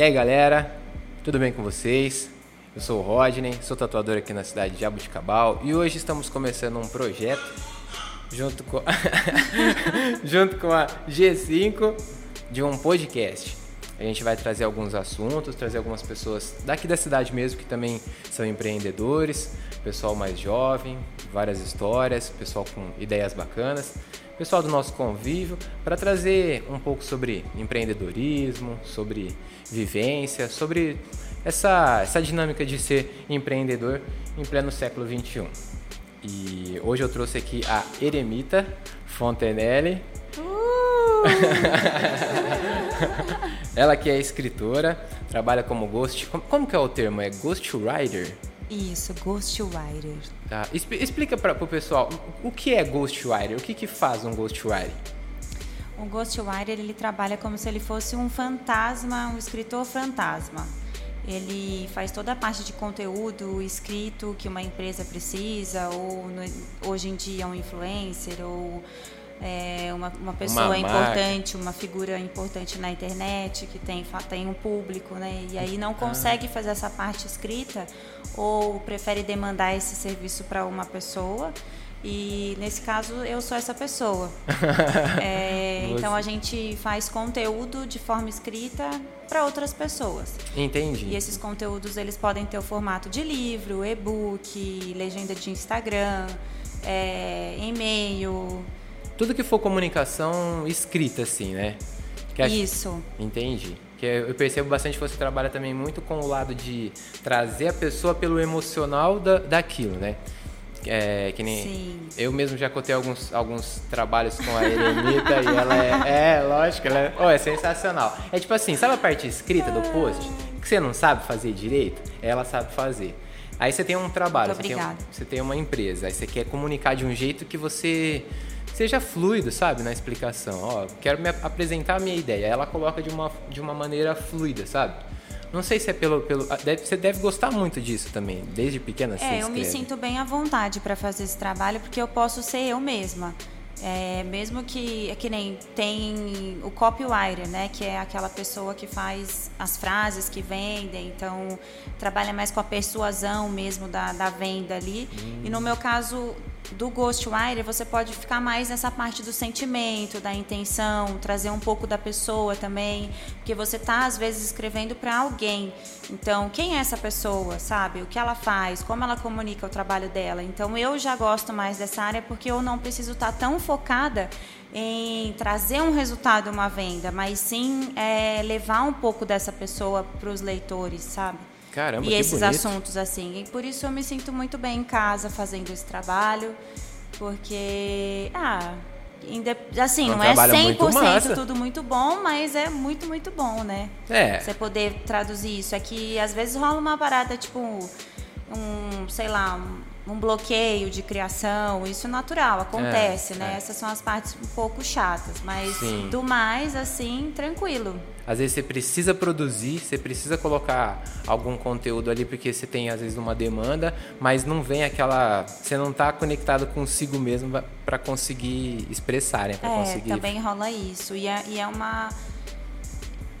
E aí galera, tudo bem com vocês? Eu sou o Rodney, sou tatuador aqui na cidade de Jabuticabal e hoje estamos começando um projeto junto com, junto com a G5 de um podcast. A gente vai trazer alguns assuntos, trazer algumas pessoas daqui da cidade mesmo que também são empreendedores, pessoal mais jovem, várias histórias, pessoal com ideias bacanas, pessoal do nosso convívio, para trazer um pouco sobre empreendedorismo, sobre vivência, sobre essa, essa dinâmica de ser empreendedor em pleno século XXI. E hoje eu trouxe aqui a Eremita Fontenelle. Uh! Ela que é escritora, trabalha como ghost. Como, que é o termo? É ghostwriter? Isso, ghostwriter. Tá. Explica para o pessoal o que é ghostwriter, o que, que faz um ghostwriter? O ghostwriter ele trabalha como se ele fosse um fantasma, um escritor fantasma. Ele faz toda a parte de conteúdo escrito que uma empresa precisa, ou no, hoje em dia um influencer, ou é, uma, uma pessoa uma importante, uma figura importante na internet, que tem, tem um público, né? E aí não consegue ah. fazer essa parte escrita, ou prefere demandar esse serviço para uma pessoa. E nesse caso eu sou essa pessoa. é, então a gente faz conteúdo de forma escrita para outras pessoas. Entendi. E esses conteúdos eles podem ter o formato de livro, e-book, legenda de Instagram, é, e-mail. Tudo que for comunicação escrita, assim, né? Isso. Entendi. Que eu percebo bastante que você trabalha também muito com o lado de trazer a pessoa pelo emocional da, daquilo, né? É, que nem Sim. eu mesmo já contei alguns, alguns trabalhos com a Eremita e ela é, é lógico, ela é, oh, é sensacional. É tipo assim, sabe a parte escrita do post que você não sabe fazer direito? Ela sabe fazer. Aí você tem um trabalho, você tem, você tem uma empresa, aí você quer comunicar de um jeito que você seja fluido, sabe, na explicação. Ó, quero me apresentar a minha ideia. Ela coloca de uma, de uma maneira fluida, sabe? Não sei se é pelo. pelo ah, deve, você deve gostar muito disso também, desde pequena assim. É, eu me sinto bem à vontade para fazer esse trabalho porque eu posso ser eu mesma. É, mesmo que é que nem tem o copywriter, né, que é aquela pessoa que faz as frases que vendem, então trabalha mais com a persuasão mesmo da, da venda ali. Hum. E no meu caso do Ghostwriter, você pode ficar mais nessa parte do sentimento, da intenção, trazer um pouco da pessoa também, porque você tá às vezes escrevendo para alguém. Então, quem é essa pessoa, sabe? O que ela faz, como ela comunica o trabalho dela. Então, eu já gosto mais dessa área porque eu não preciso estar tá tão focada em trazer um resultado, uma venda, mas sim é, levar um pouco dessa pessoa para os leitores, sabe? Caramba, e esses bonito. assuntos assim. E por isso eu me sinto muito bem em casa fazendo esse trabalho, porque ah, assim, é um não é 100% tudo muito bom, mas é muito, muito bom, né? É. Você poder traduzir isso. É que às vezes rola uma parada, tipo, um, sei lá, um, um bloqueio de criação, isso é natural, acontece, é, né? É. Essas são as partes um pouco chatas, mas Sim. do mais, assim, tranquilo. Às vezes você precisa produzir, você precisa colocar algum conteúdo ali porque você tem às vezes uma demanda, mas não vem aquela, você não está conectado consigo mesmo para conseguir expressar, né? Pra é, conseguir... também rola isso e é, e é uma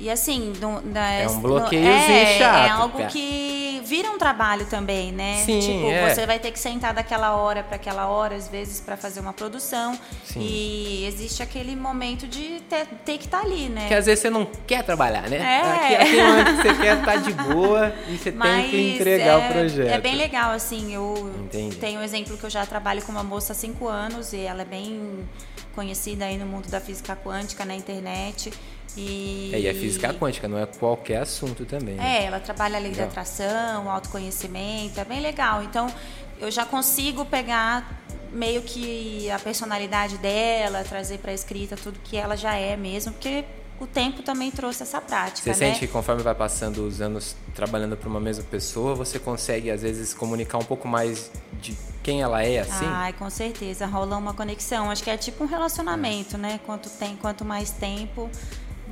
e assim, do, da, é um bloqueiozinho é, chato. É algo cara. que vira um trabalho também, né? Sim, tipo, é. você vai ter que sentar daquela hora para aquela hora, às vezes, para fazer uma produção. Sim. E existe aquele momento de ter, ter que estar tá ali, né? Que às vezes você não quer trabalhar, né? É. Aquele momento que você quer estar tá de boa e você Mas tem que entregar é, o projeto. É bem legal, assim. Eu Entendi. tenho um exemplo que eu já trabalho com uma moça há cinco anos e ela é bem conhecida aí no mundo da física quântica na internet. E... É, e a física quântica, não é qualquer assunto também. Né? É, ela trabalha a lei da atração, autoconhecimento, é bem legal. Então, eu já consigo pegar meio que a personalidade dela, trazer para a escrita tudo que ela já é mesmo, porque o tempo também trouxe essa prática. Você né? sente que conforme vai passando os anos trabalhando para uma mesma pessoa, você consegue às vezes comunicar um pouco mais de quem ela é assim? Ai, com certeza, rola uma conexão. Acho que é tipo um relacionamento, é. né? Quanto tem, quanto mais tempo,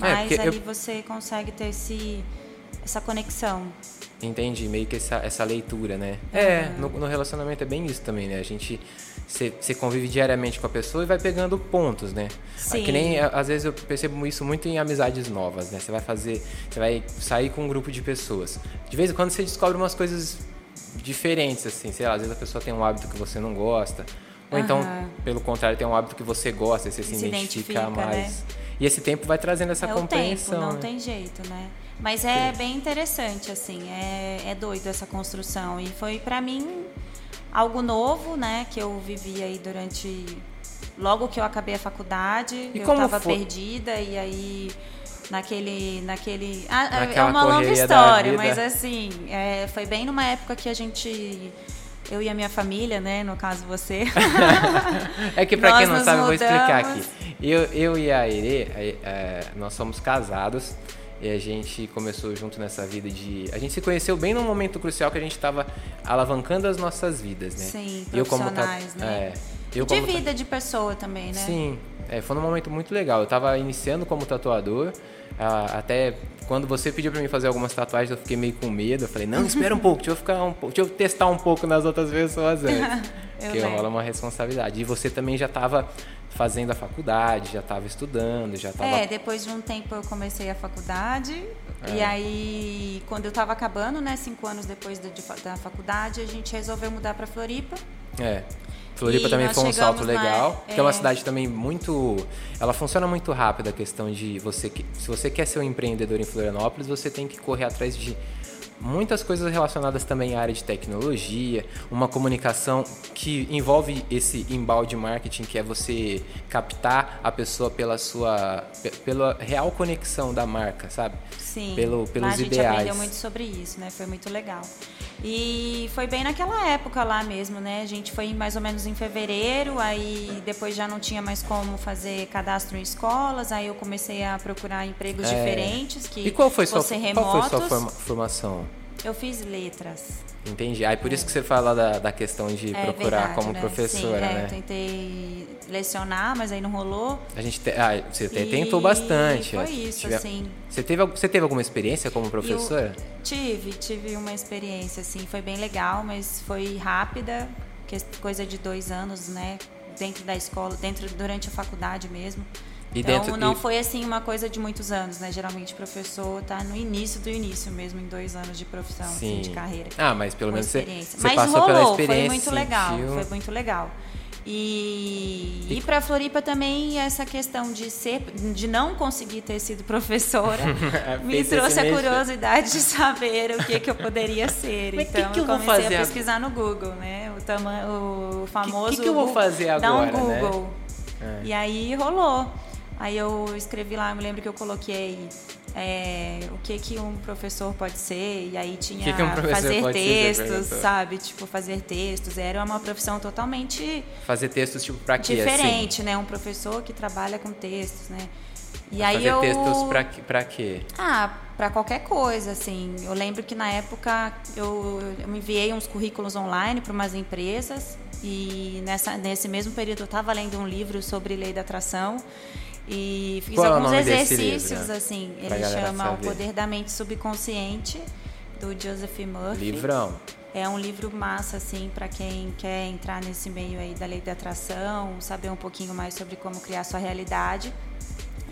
é, mais é, ali eu... você consegue ter esse essa conexão. Entendi, meio que essa, essa leitura, né? Uhum. É, no, no, relacionamento é bem isso também, né? A gente você convive diariamente com a pessoa e vai pegando pontos, né? Sim. Que nem às vezes eu percebo isso muito em amizades novas, né? Você vai fazer, você vai sair com um grupo de pessoas. De vez em quando você descobre umas coisas diferentes, assim, sei lá, às vezes a pessoa tem um hábito que você não gosta, ou uhum. então, pelo contrário, tem um hábito que você gosta e você se, se identifica, identifica, mais. Né? E esse tempo vai trazendo essa é compreensão. O tempo, não né? tem jeito, né? Mas é bem interessante, assim, é, é doido essa construção. E foi para mim algo novo, né? Que eu vivi aí durante. Logo que eu acabei a faculdade, e eu estava perdida e aí naquele naquele ah, é uma longa história mas assim é, foi bem numa época que a gente eu e a minha família né no caso você é que para quem não sabe mudamos. vou explicar aqui eu, eu e a Ere é, nós somos casados e a gente começou junto nessa vida de. A gente se conheceu bem num momento crucial que a gente estava alavancando as nossas vidas, né? Sim, profissionais, eu como né? É, eu de vida de pessoa também, né? Sim, é, foi um momento muito legal. Eu estava iniciando como tatuador, até quando você pediu para mim fazer algumas tatuagens, eu fiquei meio com medo. Eu falei, não, espera um pouco, deixa eu, ficar um, deixa eu testar um pouco nas outras pessoas antes. porque rola uma responsabilidade. E você também já estava fazendo a faculdade, já estava estudando, já estava... É, depois de um tempo eu comecei a faculdade é. e aí quando eu estava acabando, né, cinco anos depois da, da faculdade, a gente resolveu mudar para Floripa. É. Floripa e também foi um salto legal, na, é, é uma cidade também muito, ela funciona muito rápido a questão de você se você quer ser um empreendedor em Florianópolis, você tem que correr atrás de muitas coisas relacionadas também à área de tecnologia, uma comunicação que envolve esse embalde marketing, que é você captar a pessoa pela sua pela real conexão da marca, sabe? Sim. Pelo, pelos lá a gente ideais. aprendeu muito sobre isso, né? Foi muito legal. E foi bem naquela época lá mesmo, né? A gente foi mais ou menos em fevereiro, aí depois já não tinha mais como fazer cadastro em escolas, aí eu comecei a procurar empregos é. diferentes que E qual foi sua, qual foi sua formação? Eu fiz letras. Entendi. Aí por isso que você fala da, da questão de é, procurar verdade, como né? professora, Sim, é, né? Eu tentei lecionar, mas aí não rolou. A gente te... ah, você e... tentou bastante. Foi isso, tive... assim. Você teve, você teve alguma experiência como professora? Eu tive, tive uma experiência, assim, foi bem legal, mas foi rápida, coisa de dois anos, né? Dentro da escola, dentro durante a faculdade mesmo. E então dentro, não e... foi assim uma coisa de muitos anos, né? Geralmente o professor tá no início do início mesmo, em dois anos de profissão, assim, de carreira. Ah, mas pelo menos você, você mas passou rolou, pela experiência. Foi muito legal, sentiu... foi muito legal. E, e, e para Floripa também essa questão de ser, de não conseguir ter sido professora, é, me trouxe a curiosidade de saber o que que eu poderia ser. Mas então que que eu comecei eu a pesquisar no Google, né? O, tama, o famoso. O que, que, que, eu vou fazer agora? Dá um né? Google. Né? É. E aí rolou. Aí eu escrevi lá, eu me lembro que eu coloquei é, o que que um professor pode ser, e aí tinha que que um fazer textos, ser, sabe? Tipo, fazer textos. Era uma profissão totalmente. Fazer textos, tipo, pra quê? Diferente, assim? né? Um professor que trabalha com textos, né? E aí fazer eu... textos pra, pra quê? Ah, para qualquer coisa, assim. Eu lembro que na época eu, eu enviei uns currículos online para umas empresas e nessa, nesse mesmo período eu estava lendo um livro sobre lei da atração e fiz Qual é alguns exercícios, livro, assim. Ele chama O Poder da Mente Subconsciente, do Joseph Murphy. Livrão. É um livro massa, assim, para quem quer entrar nesse meio aí da lei da atração, saber um pouquinho mais sobre como criar sua realidade.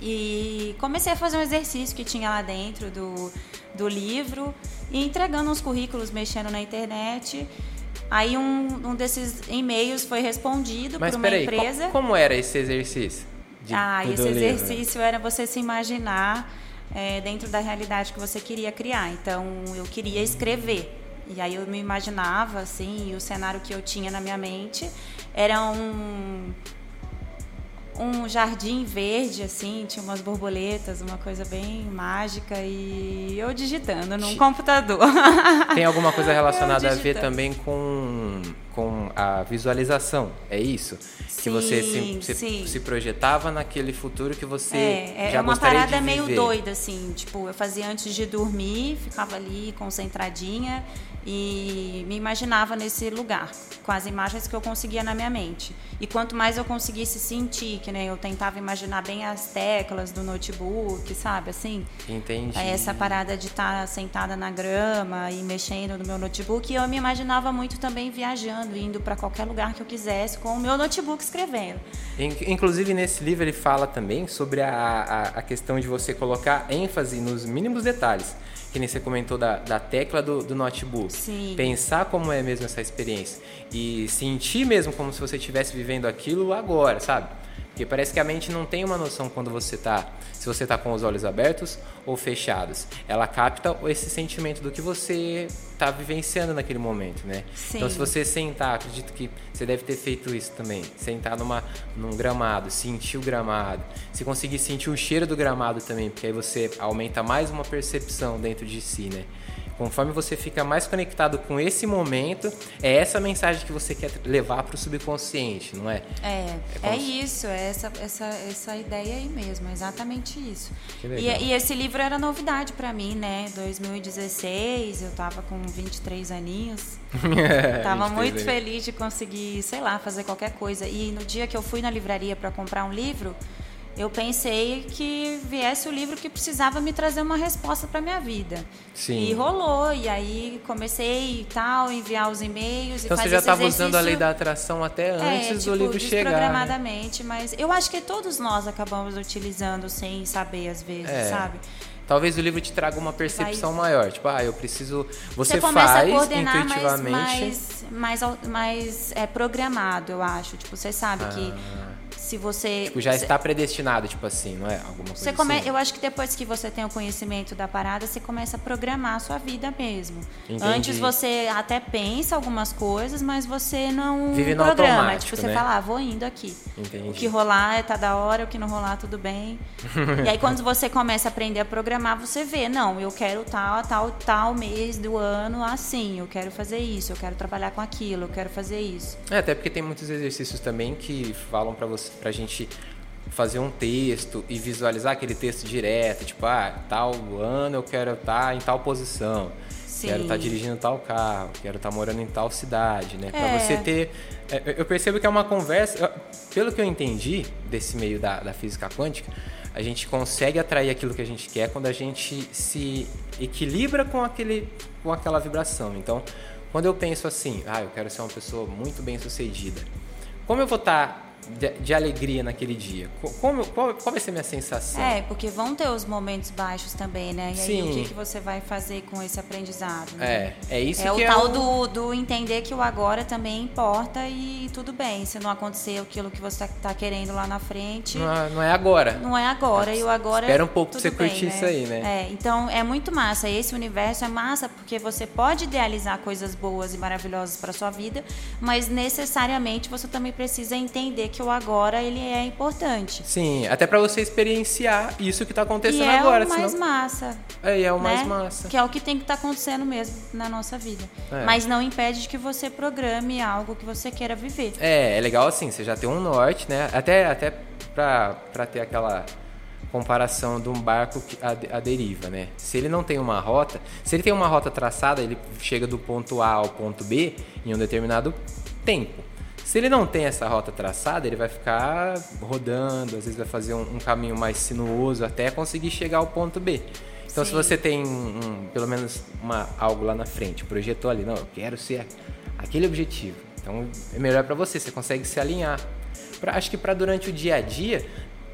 E comecei a fazer um exercício que tinha lá dentro do, do livro e entregando uns currículos, mexendo na internet. Aí um, um desses e-mails foi respondido Mas, por uma peraí, empresa. Como, como era esse exercício? De, ah, esse livro. exercício era você se imaginar é, dentro da realidade que você queria criar. Então, eu queria escrever. E aí eu me imaginava, assim, e o cenário que eu tinha na minha mente era um, um jardim verde, assim, tinha umas borboletas, uma coisa bem mágica, e eu digitando num computador. Tem alguma coisa relacionada a ver também com, com a visualização, é isso? Sim, que você se, se, se, projetava naquele futuro que você é, é já uma gostaria parada meio doida, assim, tipo, eu fazia antes de dormir, ficava ali concentradinha e me imaginava nesse lugar, com as imagens que eu conseguia na minha mente. E quanto mais eu conseguisse sentir, que nem eu tentava imaginar bem as teclas do notebook, sabe, assim. Entendi. Essa parada de estar tá sentada na grama e mexendo no meu notebook, e eu me imaginava muito também viajando, indo para qualquer lugar que eu quisesse com o meu notebook escrevendo. Inclusive nesse livro ele fala também sobre a, a, a questão de você colocar ênfase nos mínimos detalhes que nem você comentou da, da tecla do, do notebook. Sim. Pensar como é mesmo essa experiência. E sentir mesmo como se você estivesse vivendo aquilo agora, sabe? Porque parece que a mente não tem uma noção quando você está, se você está com os olhos abertos ou fechados. Ela capta esse sentimento do que você está vivenciando naquele momento, né? Sim. Então, se você sentar, acredito que você deve ter feito isso também. Sentar numa, num gramado, sentir o gramado. Se conseguir sentir o cheiro do gramado também, porque aí você aumenta mais uma percepção dentro de si, né? Conforme você fica mais conectado com esse momento, é essa mensagem que você quer levar para o subconsciente, não é? É, é, é isso, é essa, essa, essa ideia aí mesmo, exatamente isso. E, e, esse livro era novidade para mim, né? 2016, eu tava com 23 aninhos. tava muito feliz de conseguir, sei lá, fazer qualquer coisa. E no dia que eu fui na livraria para comprar um livro, eu pensei que viesse o livro que precisava me trazer uma resposta para minha vida. Sim. E rolou, e aí comecei e tal, enviar os e-mails então e fazer você já estava usando a lei da atração até antes é, tipo, do livro chegar. Programadamente, né? mas eu acho que todos nós acabamos utilizando sem saber às vezes, é. sabe? Talvez o livro te traga uma percepção Vai... maior. Tipo, ah, eu preciso. Você, você começa faz a coordenar intuitivamente. Mais, mais, mais, mais é, programado, eu acho. Tipo, você sabe ah. que se você tipo, já está predestinado, tipo assim, não é alguma coisa você come... assim. Eu acho que depois que você tem o conhecimento da parada, você começa a programar a sua vida mesmo. Entendi. Antes você até pensa algumas coisas, mas você não Vive no programa. Tipo, você né? fala, ah, vou indo aqui. Entendi. O que rolar é tá da hora, o que não rolar tudo bem. e aí quando você começa a aprender a programar, você vê, não, eu quero tal, tal, tal mês do ano assim, eu quero fazer isso, eu quero trabalhar com aquilo, eu quero fazer isso. É, até porque tem muitos exercícios também que falam para você para a gente fazer um texto e visualizar aquele texto direto, tipo, ah, tal ano eu quero estar em tal posição, Sim. quero estar dirigindo tal carro, quero estar morando em tal cidade, né? É. Para você ter, é, eu percebo que é uma conversa, pelo que eu entendi desse meio da, da física quântica, a gente consegue atrair aquilo que a gente quer quando a gente se equilibra com aquele, com aquela vibração. Então, quando eu penso assim, ah, eu quero ser uma pessoa muito bem sucedida, como eu vou estar de, de, alegria naquele dia? Como, qual, qual, vai ser a minha sensação? É, porque vão ter os momentos baixos também, né? E Sim. aí o que, que você vai fazer com esse aprendizado? Né? É, é isso é que o é tal o... do, do entender que o agora também importa e tudo bem. Se não acontecer aquilo que você está querendo lá na frente. Não é, não é agora. Não é agora. E o agora. Espera um pouco pra você bem, curtir né? isso aí, né? É, então é muito massa. Esse universo é massa porque você pode idealizar coisas boas e maravilhosas para sua vida, mas necessariamente você também precisa entender que o agora ele é importante. Sim, até para você experienciar isso que está acontecendo e é agora. É o mais senão... massa. É, é o né? mais massa. Que é o que tem que estar tá acontecendo mesmo na nossa vida. É. Mas não impede de que você programe algo que você queira viver. É, é legal assim, você já tem um norte, né? Até, até para ter aquela comparação de um barco a deriva, né? Se ele não tem uma rota, se ele tem uma rota traçada, ele chega do ponto A ao ponto B em um determinado tempo. Se ele não tem essa rota traçada, ele vai ficar rodando, às vezes vai fazer um, um caminho mais sinuoso até conseguir chegar ao ponto B. Então, Sim. se você tem um, pelo menos uma, algo lá na frente, projetou ali, não, eu quero ser aquele objetivo. Então, é melhor para você, você consegue se alinhar. Pra, acho que para durante o dia a dia,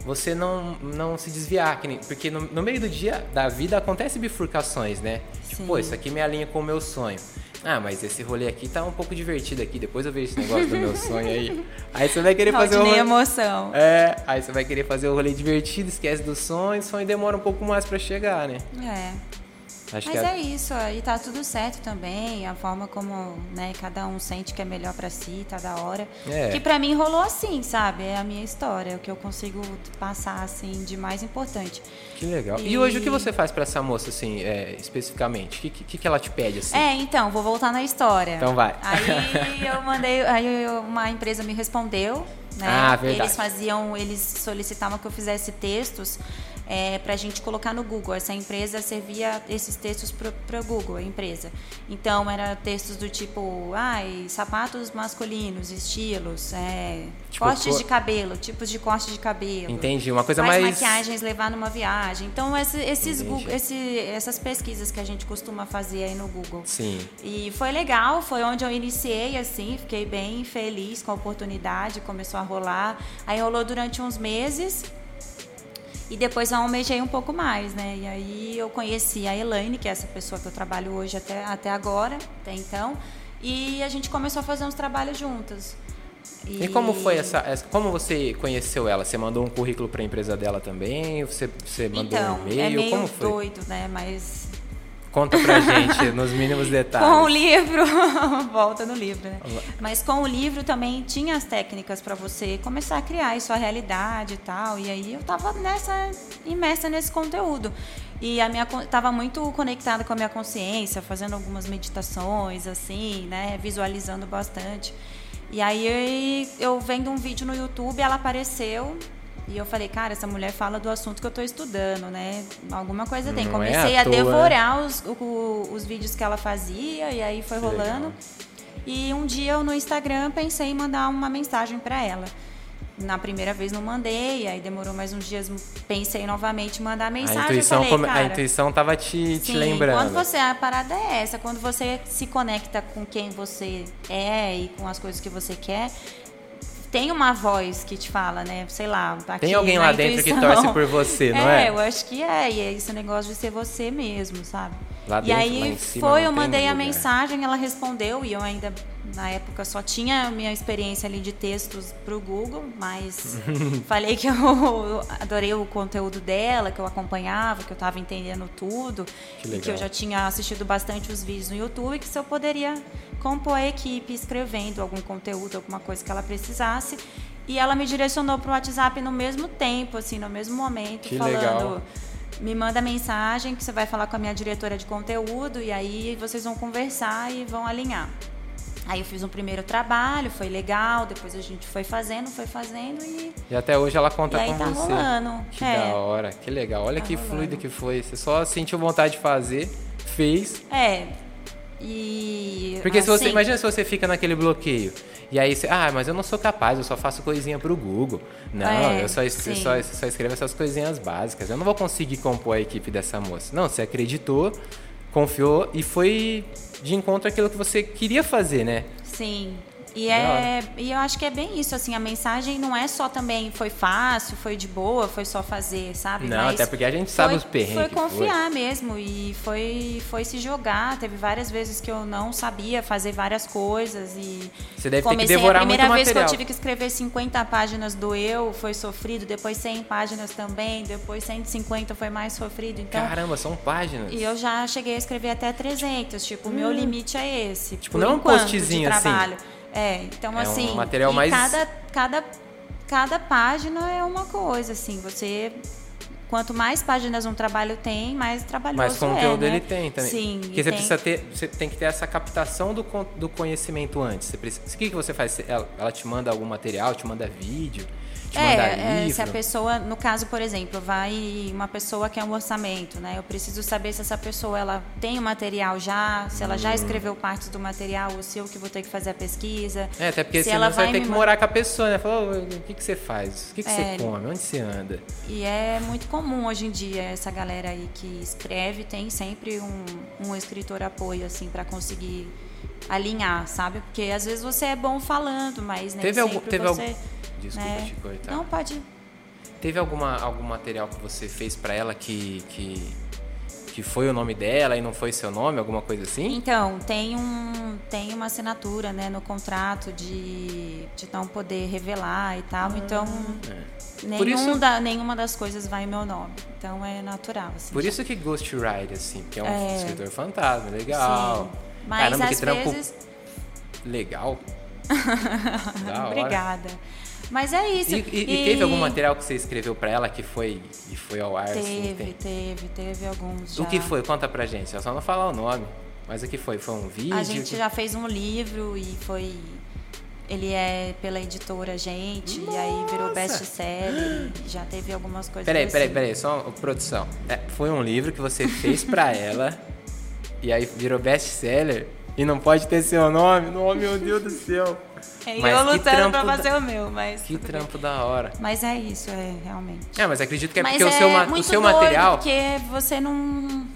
você não, não se desviar, porque no, no, meio do dia da vida acontece bifurcações, né? Tipo, pô, isso aqui me alinha com o meu sonho. Ah, mas esse rolê aqui tá um pouco divertido aqui. Depois eu vejo esse negócio do meu sonho aí. Aí você vai querer fazer o rolê... emoção. É, aí você vai querer fazer o rolê divertido, esquece do sonho, o sonho demora um pouco mais para chegar, né? É. Acho Mas é... é isso, e tá tudo certo também, a forma como né, cada um sente que é melhor para si, tá da hora. É. Que para mim rolou assim, sabe? É a minha história, é o que eu consigo passar assim de mais importante. Que legal. E, e hoje o que você faz para essa moça assim, é, especificamente? O que, que, que ela te pede assim? É, então, vou voltar na história. Então vai. Aí eu mandei, aí uma empresa me respondeu né? Ah, verdade. Eles faziam, eles solicitavam que eu fizesse textos é, para a gente colocar no Google. Essa empresa servia esses textos para o Google, a empresa. Então, era textos do tipo, ai, sapatos masculinos, estilos, é, Tipo, cortes co- de cabelo, tipos de corte de cabelo. Entendi, uma coisa mais- maquiagens levar numa viagem. Então, esse- esses. Google- esse- essas pesquisas que a gente costuma fazer aí no Google. Sim. E foi legal, foi onde eu iniciei, assim, fiquei bem feliz com a oportunidade, começou a rolar. Aí rolou durante uns meses e depois eu almejei um pouco mais, né? E aí eu conheci a Elaine, que é essa pessoa que eu trabalho hoje até, até agora, até então, e a gente começou a fazer uns trabalhos juntas. E como foi essa, essa- Como você conheceu ela? Você mandou um currículo para a empresa dela também? Você, você mandou Então, um é e-mail? meio como foi? doido, né? Mas Conta pra gente nos mínimos detalhes. Com o livro, volta no livro, né? Mas com o livro também tinha as técnicas para você começar a criar aí sua realidade e tal. E aí eu tava nessa imersa nesse conteúdo. E a minha tava muito conectada com a minha consciência, fazendo algumas meditações assim, né, visualizando bastante. E aí eu vendo um vídeo no YouTube, ela apareceu e eu falei, cara, essa mulher fala do assunto que eu estou estudando, né? Alguma coisa tem. Não é Comecei à a toa, né? devorar os, o- os vídeos que ela fazia e aí foi Que rolando. legal. E um dia eu no Instagram pensei em mandar uma mensagem para ela. Na primeira vez não mandei, aí demorou mais uns dias, pensei novamente em mandar A mensagem. intuição, eu falei, come- cara, a intuição tava te, te Sim, lembrando. Quando você, a parada é essa, quando você se conecta com quem você é e com as coisas que você quer, tem uma voz que te fala, né? Sei lá, aqui Tem alguém lá dentro que intuição. torce por você, não é? eu acho que é. E é esse negócio de ser você mesmo, sabe? Lá e dentro, aí cima, foi, eu mandei a lugar. mensagem, ela respondeu e eu ainda na época só tinha a minha experiência ali de textos pro Google, mas falei que eu adorei o conteúdo dela, que eu acompanhava, que eu estava entendendo tudo, Que e que eu já tinha assistido bastante os vídeos no YouTube, que se eu poderia compor a equipe escrevendo algum conteúdo, alguma coisa que ela precisasse. E ela me direcionou pro WhatsApp no mesmo tempo, assim, no mesmo momento, Que falando legal. Me manda mensagem que você vai falar com a minha diretora de conteúdo e aí vocês vão conversar e vão alinhar. Aí eu fiz um primeiro trabalho, foi legal, depois a gente foi fazendo, foi fazendo e, E até hoje ela conta e aí com tá você. rolando. Que é, da hora, que legal. Olha Tá que rolando. fluido que foi. Você só sentiu vontade de fazer, fez. é. E Porque se você. assim, Imagina se você fica naquele bloqueio. E aí você. Ah, mas eu não sou capaz, eu só faço coisinha pro Google. Não, É, eu só, sim. só, só escrevo essas coisinhas básicas. Eu não vou conseguir compor a equipe dessa moça. Não, você acreditou, confiou e foi de encontro àquilo que você queria fazer, né? Sim. E, é, e eu acho que é bem isso, assim, a mensagem não é só também foi fácil, foi de boa, foi só fazer, sabe? Não, Mas até porque a gente sabe foi, os perrengues. Foi que foi. confiar mesmo e foi, foi se jogar. Teve várias vezes que eu não sabia fazer várias coisas e Você deve ter que comecei devorar a primeira muito vez material. que eu tive que escrever 50 páginas do eu, foi sofrido, depois 100 páginas também, depois 150 foi mais sofrido. Então, Caramba, são páginas. e eu já cheguei a escrever até 300, tipo, o meu limite é esse. Hum. Tipo, não um enquanto, postzinho de assim. Trabalho. É, então É um assim, material e mais- cada, cada, cada página é uma coisa, assim, você... Quanto mais páginas um trabalho tem, mais trabalhoso Mais conteúdo é, né? ele tem também. Sim. Porque você tem- precisa ter, você tem que ter essa captação do, do conhecimento antes. Você precisa, o que, que você faz? Ela, ela te manda algum material, te manda vídeo, te É, é, livro. se a pessoa, no caso, por exemplo, vai uma pessoa que é um orçamento, né? Eu preciso saber se essa pessoa ela tem o material já, se ela Hum. já escreveu partes do material, ou se eu que vou ter que fazer a pesquisa. É, até porque se senão ela você vai vai ter que morar com a pessoa, né? Falar, "Ô, o que, que você faz? O que, que É, você come? Onde você anda? E é muito comum hoje em dia essa galera aí que escreve tem sempre um, um escritor apoio assim para conseguir alinhar, sabe? Porque às vezes você é bom falando, mas nem Teve algum- sempre teve você, algum- Desculpa né? te cortar. Não pode. Teve alguma, algum material que você fez pra ela que, que, que foi o nome dela e não foi seu nome? Alguma coisa assim? Então, tem, um, tem uma assinatura né, no contrato de, de não poder revelar e tal. então, É. Nenhum isso- da, nenhuma das coisas vai em meu nome. Então, é natural. Assim, Por isso que Ghostwriter, assim, porque é um É. escritor fantasma, legal. Sim. Mas Caramba, que às vezes. legal. Obrigada. Mas é isso. E, e- e teve algum material que você escreveu pra ela que foi, que foi ao ar? assim, Teve, tem? teve, teve alguns. O já. que foi? Conta pra gente. É só não falar o nome. Mas o que foi? Foi um vídeo? A gente já fez um livro e foi. Ele é pela editora Gente, Nossa. e aí virou best-seller, já teve algumas coisas Peraí, assim. peraí, peraí, só produção. É, foi um livro que você fez para ela, e aí virou best-seller, e não pode ter seu nome? Oh, meu Deus do céu. É, mas eu lutando pra fazer da... o meu, mas. Que trampo da hora. Mas é isso, é realmente. É, mas acredito que é mas porque é o seu, ma o seu material. Porque você não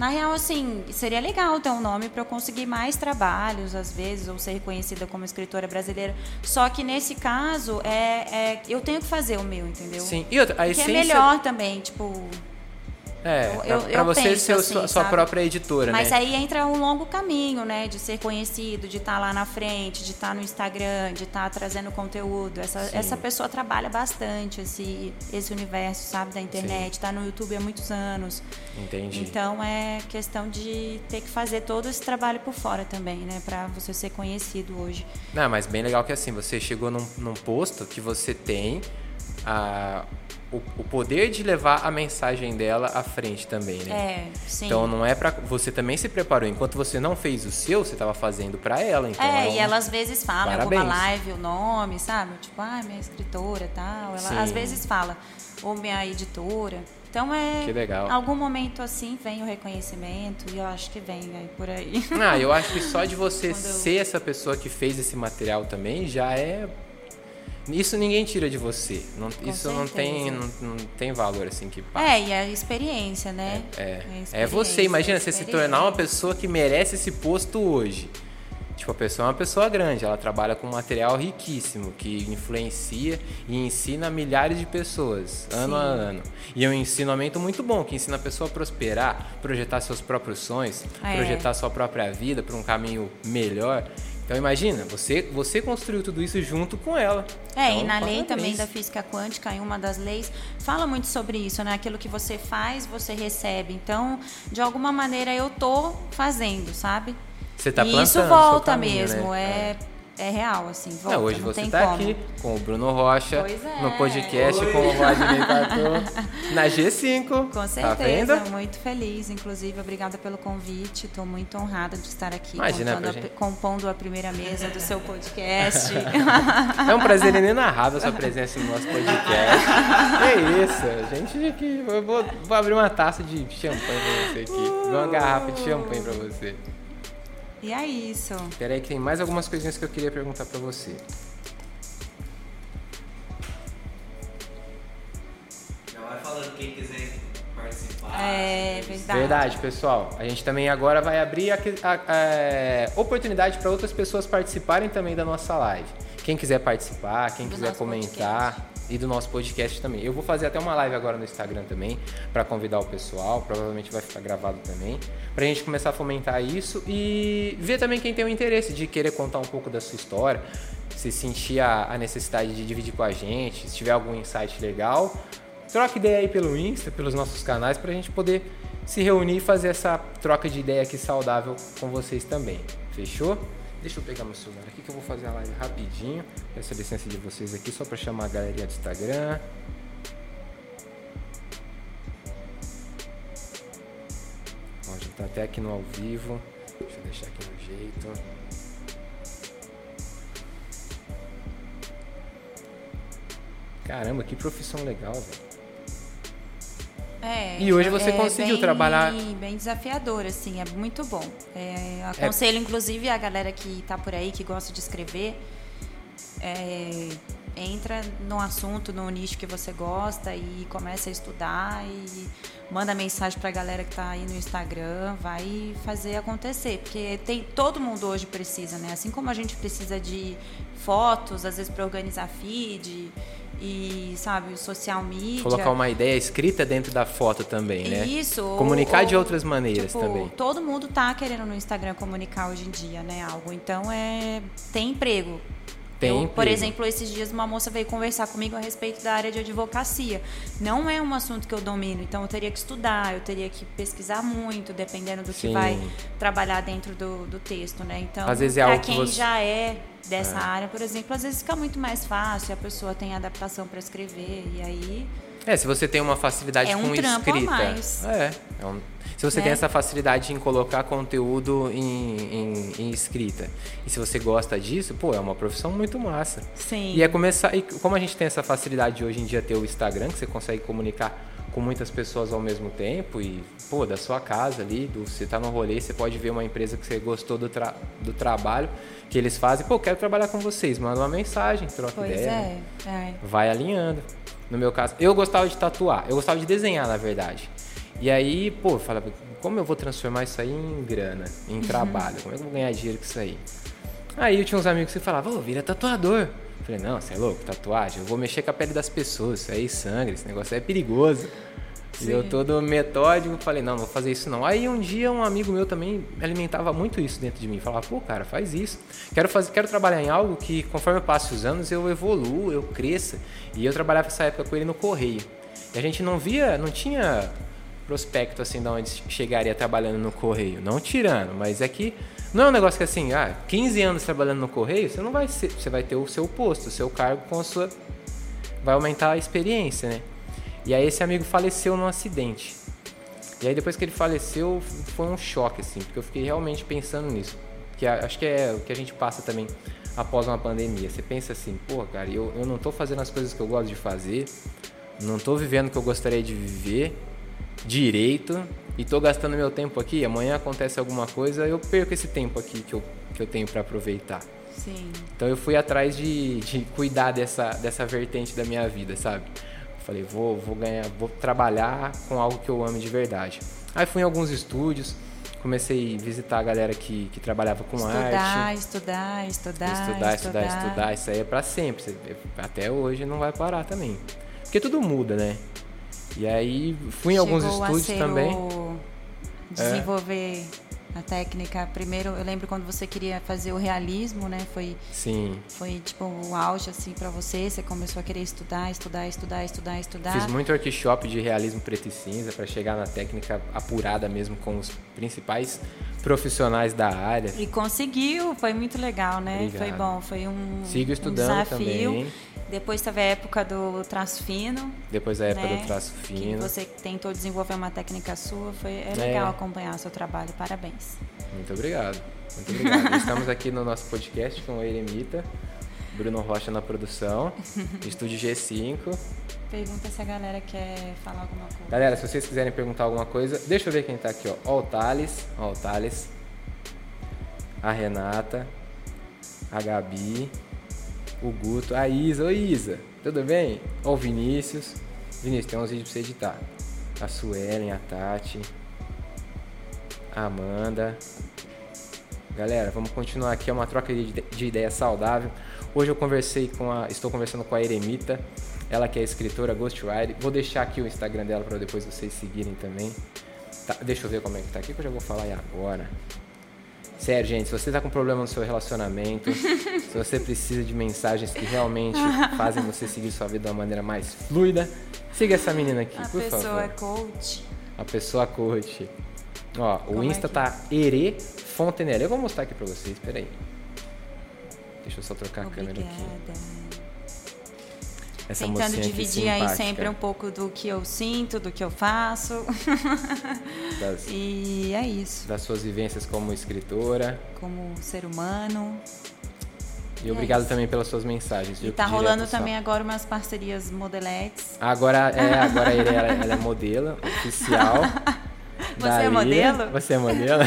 na real, assim, seria legal ter um nome para eu conseguir mais trabalhos, às vezes, ou ser reconhecida como escritora brasileira. Só que nesse caso, é, é eu tenho que fazer o meu, entendeu? Sim. E outra, a que essência... é melhor também, tipo é, eu, pra, você ser assim, sua, sua própria editora, Mas né? aí entra um longo caminho, né? De ser conhecido, de estar tá lá na frente, de estar tá no Instagram, de estar tá trazendo conteúdo. Essa, essa pessoa trabalha bastante esse, esse universo, sabe, da internet. Está no YouTube há muitos anos. Entendi. Então é questão de ter que fazer todo esse trabalho por fora também, né? Para você ser conhecido hoje. Não, mas bem legal que assim, você chegou num, num posto que você tem a o, o, poder de levar a mensagem dela à frente também, né? É, sim. Então não é para você também se preparou. Enquanto você não fez o seu, você estava fazendo para ela. Então é, é um... e ela às vezes fala em alguma live o nome, sabe? Tipo, ah, minha escritora tal. Ela sim. às vezes fala, ou minha editora. Então é. Que legal. Algum momento assim vem o reconhecimento e eu acho que vem aí por aí. Ah, eu acho que só de você ser essa pessoa que fez esse material também já é isso ninguém tira de você. Não, isso certeza. não tem, não, não, tem valor assim que passa. É, e a experiência, né? É, é. é você, imagina você se tornar uma pessoa que merece esse posto hoje. Tipo, a pessoa é uma pessoa grande, ela trabalha com material riquíssimo, que influencia e ensina milhares de pessoas, ano Sim. a ano. E é um ensinamento muito bom, que ensina a pessoa a prosperar, projetar seus próprios sonhos, é. projetar sua própria vida para um caminho melhor. Então imagina, você, você construiu tudo isso junto com ela. É, então, e na lei também da física quântica, em uma das leis, fala muito sobre isso, né? Aquilo que você faz, você recebe. Então, de alguma maneira eu tô fazendo, sabe? Você tá e isso volta caminho, mesmo, né? é, é é real, assim. Volta, não, hoje não você está aqui com o Bruno Rocha é. no podcast Oi. com o Rodney Tatu na G5. Com tá certeza, tá muito feliz. Inclusive, obrigada pelo convite. Estou muito honrada de estar aqui Imagina, a, compondo a primeira mesa do seu podcast. é um prazer inenarrável a sua presença no nosso podcast. é isso, a gente aqui. Eu vou, vou abrir uma taça de champanhe para você aqui. Uma garrafa de champanhe para você. E é isso. Espera aí que tem mais algumas coisinhas que eu queria perguntar para você. Já vai falando quem quiser participar. É verdade. Verdade, pessoal. A gente também agora vai abrir a, a, a é, oportunidade para outras pessoas participarem também da nossa live. Quem quiser participar, quem Do quiser comentar. Podcast e do nosso podcast também. Eu vou fazer até uma live agora no Instagram também para convidar o pessoal, provavelmente vai ficar gravado também, para a gente começar a fomentar isso e ver também quem tem o interesse de querer contar um pouco da sua história, se sentir a, a necessidade de dividir com a gente, se tiver algum insight legal, troca ideia aí pelo Insta, pelos nossos canais para a gente poder se reunir e fazer essa troca de ideia aqui saudável com vocês também. Fechou? Deixa eu pegar meu celular aqui que eu vou fazer a live rapidinho. Peço a licença de vocês aqui só para chamar a galeria do Instagram. Ó, já tá até aqui no ao vivo. Deixa eu deixar aqui no jeito. Caramba, que profissão legal, velho. É, e hoje você é conseguiu bem, trabalhar. Bem desafiador, assim, é muito bom. É, aconselho, é... inclusive, a galera que está por aí, que gosta de escrever, é, entra no assunto, no nicho que você gosta e começa a estudar e manda mensagem para a galera que está aí no Instagram, vai fazer acontecer, porque tem todo mundo hoje precisa, né? Assim como a gente precisa de fotos, às vezes para organizar feed e, sabe, o social media. Colocar uma ideia escrita dentro da foto também, né? Isso. Comunicar ou, de outras maneiras tipo, também. Todo mundo tá querendo no Instagram comunicar hoje em dia, né? Algo. Então, é tem emprego. Tem eu, por exemplo, esses dias uma moça veio conversar comigo a respeito da área de advocacia. Não é um assunto que eu domino, então eu teria que estudar, eu teria que pesquisar muito, dependendo do Sim. que vai trabalhar dentro do, do texto, né? Então, é para quem você... já é dessa é. área, por exemplo, às vezes fica muito mais fácil, a pessoa tem adaptação para escrever e aí É, se você tem uma facilidade É um com escrita. mais. É. é um- se você Né? tem essa facilidade em colocar conteúdo em, em- em escrita. E se você gosta disso, pô, é uma profissão muito massa. Sim. E é começar. E como a gente tem essa facilidade de hoje em dia ter o Instagram, que você consegue comunicar com muitas pessoas ao mesmo tempo e, pô, da sua casa ali, do, você tá no rolê, você pode ver uma empresa que você gostou do, tra- do trabalho que eles fazem, pô, quero trabalhar com vocês, manda uma mensagem, troca Pois ideia. é, é. vai alinhando. No meu caso, eu gostava de tatuar, eu gostava de desenhar, na verdade. E aí, pô, eu falava, como eu vou transformar isso aí em grana, em trabalho? Como é que eu vou ganhar dinheiro com isso aí? Aí eu tinha uns amigos que falavam, ô, vira tatuador. Eu falei, não, você é louco, tatuagem, eu vou mexer com a pele das pessoas, isso aí sangue, esse negócio aí é perigoso. E eu Sim. todo metódico, falei, não, não vou fazer isso não. Aí um dia um amigo meu também alimentava muito isso dentro de mim. Falava, pô, cara, faz isso. Quero, fazer, quero trabalhar em algo que, conforme eu passe os anos, eu evoluo, eu cresça. E eu trabalhava essa época com ele no correio. E a gente não via, não tinha prospecto assim de onde chegaria trabalhando no correio. Não tirando, mas é que não é um negócio que assim, ah, 15 anos trabalhando no correio, você não vai ser, você vai ter o seu posto, o seu cargo com a sua vai aumentar a experiência, né? E aí esse amigo faleceu num acidente. E aí depois que ele faleceu, foi um choque, assim, porque eu fiquei realmente pensando nisso. Que acho que é o que a gente passa também após uma pandemia. Você pensa assim, pô, cara, eu, eu não tô fazendo as coisas que eu gosto de fazer, não tô vivendo o que eu gostaria de viver direito e tô gastando meu tempo aqui. Amanhã acontece alguma coisa, eu perco esse tempo aqui que eu, que eu tenho para aproveitar. Sim. Então eu fui atrás de, de cuidar dessa, dessa vertente da minha vida, sabe? Falei, vou, vou ganhar, vou trabalhar com algo que eu amo de verdade. Aí fui em alguns estúdios, comecei a visitar a galera que, que trabalhava com Estudar, arte. estudar, estudar, Estudar, estudar, estudar, isso aí é pra sempre. Até hoje não vai parar também. Porque tudo muda, né? E aí fui em alguns Chegou a estúdios também. É. o- Desenvolver a técnica. Primeiro, eu lembro quando você queria fazer o realismo, né? Foi, Sim. foi tipo o auge assim para você. Você começou a querer estudar, estudar, estudar, estudar, estudar. Fiz muito workshop de realismo preto e cinza para chegar na técnica apurada mesmo com os principais profissionais da área. E conseguiu, foi muito legal, né? Obrigado. Foi bom, foi um, Sigo um estudando desafio. também. Depois teve a época do traço fino. Depois da época né? do traço Que fino. você tentou desenvolver uma técnica sua. Foi, é É. legal acompanhar seu trabalho. Parabéns. Muito obrigado. Muito obrigado. Estamos aqui no nosso podcast com o Eremita, Bruno Rocha na produção, Estúdio G5. Pergunta se a galera quer falar alguma coisa. Galera, se vocês quiserem perguntar alguma coisa, deixa eu ver quem tá aqui, ó. Ó o Thales, ó o Thales, a Renata, a Gabi, o Guto, a Isa. Oi, Isa, tudo bem? Ó o Vinícius. Vinícius, tem uns vídeos pra você editar. A Suelen, a Tati, a Amanda. Galera, vamos continuar aqui, é uma troca de, de ideia saudável. Hoje eu conversei com a. Estou conversando com a Eremita, ela que é escritora Ghostwriter. Vou deixar aqui o Instagram dela para depois vocês seguirem também. Tá, deixa eu ver como é que tá aqui, que eu já vou falar aí agora. Sério, gente, se você tá com problema no seu relacionamento, se você precisa de mensagens que realmente fazem você seguir sua vida de uma maneira mais fluida, siga essa menina aqui, A por pessoa favor. é coach. A pessoa coach. Ó, o Como é Insta que- tá Ere Fontenelle. Eu vou mostrar aqui pra vocês, peraí. Deixa eu só trocar a câmera aqui. Essa Tentando dividir aí sempre um pouco do que eu sinto, do que eu faço. das, E é isso. das suas vivências como escritora. Como ser humano. E É obrigado também pelas suas mensagens. E tá rolando só. também agora umas parcerias modeletes. Agora é, agora a Ere, ela, ela é modelo oficial. Você é modelo? Você é modelo?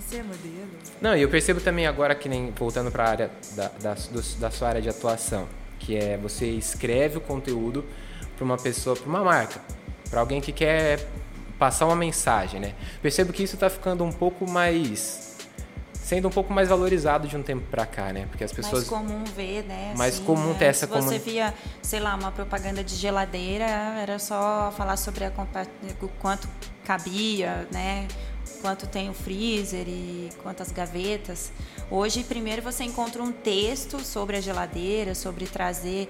Você é modelo? Não, e eu percebo também agora que nem voltando para a área da, da, do- da sua área de atuação, que é você escreve o conteúdo para uma pessoa, para uma marca, para alguém que quer passar uma mensagem, né? Percebo que isso está ficando um pouco mais sendo um pouco mais valorizado de um tempo para cá, né? Porque as pessoas mais comum ver, né? Mais comum ter essa Se você via, sei lá, uma propaganda de geladeira, era só falar sobre a o quanto cabia, né? Quanto tem o freezer e quantas gavetas. Hoje, primeiro você encontra um texto sobre a geladeira, sobre trazer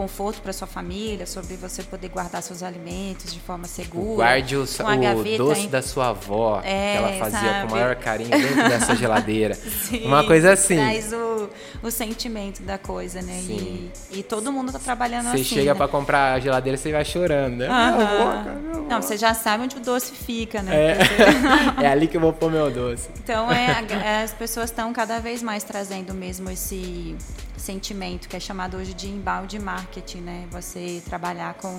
conforto para sua família, sobre você poder guardar seus alimentos de forma segura. Guarde o, o doce em- da sua avó, É, que ela fazia sabe? com o maior carinho dentro dessa geladeira. Sim, Uma coisa assim. Traz o, o sentimento da coisa, né? Sim. E, e todo mundo tá trabalhando Você assim. chega né? pra comprar a geladeira, você vai chorando, né? Avó. Não, você já sabe onde o doce fica, né? É. é ali que eu vou pôr meu doce. Então, é, as pessoas estão cada vez mais trazendo mesmo esse sentimento que é chamado hoje de inbound marketing, né? Você trabalhar com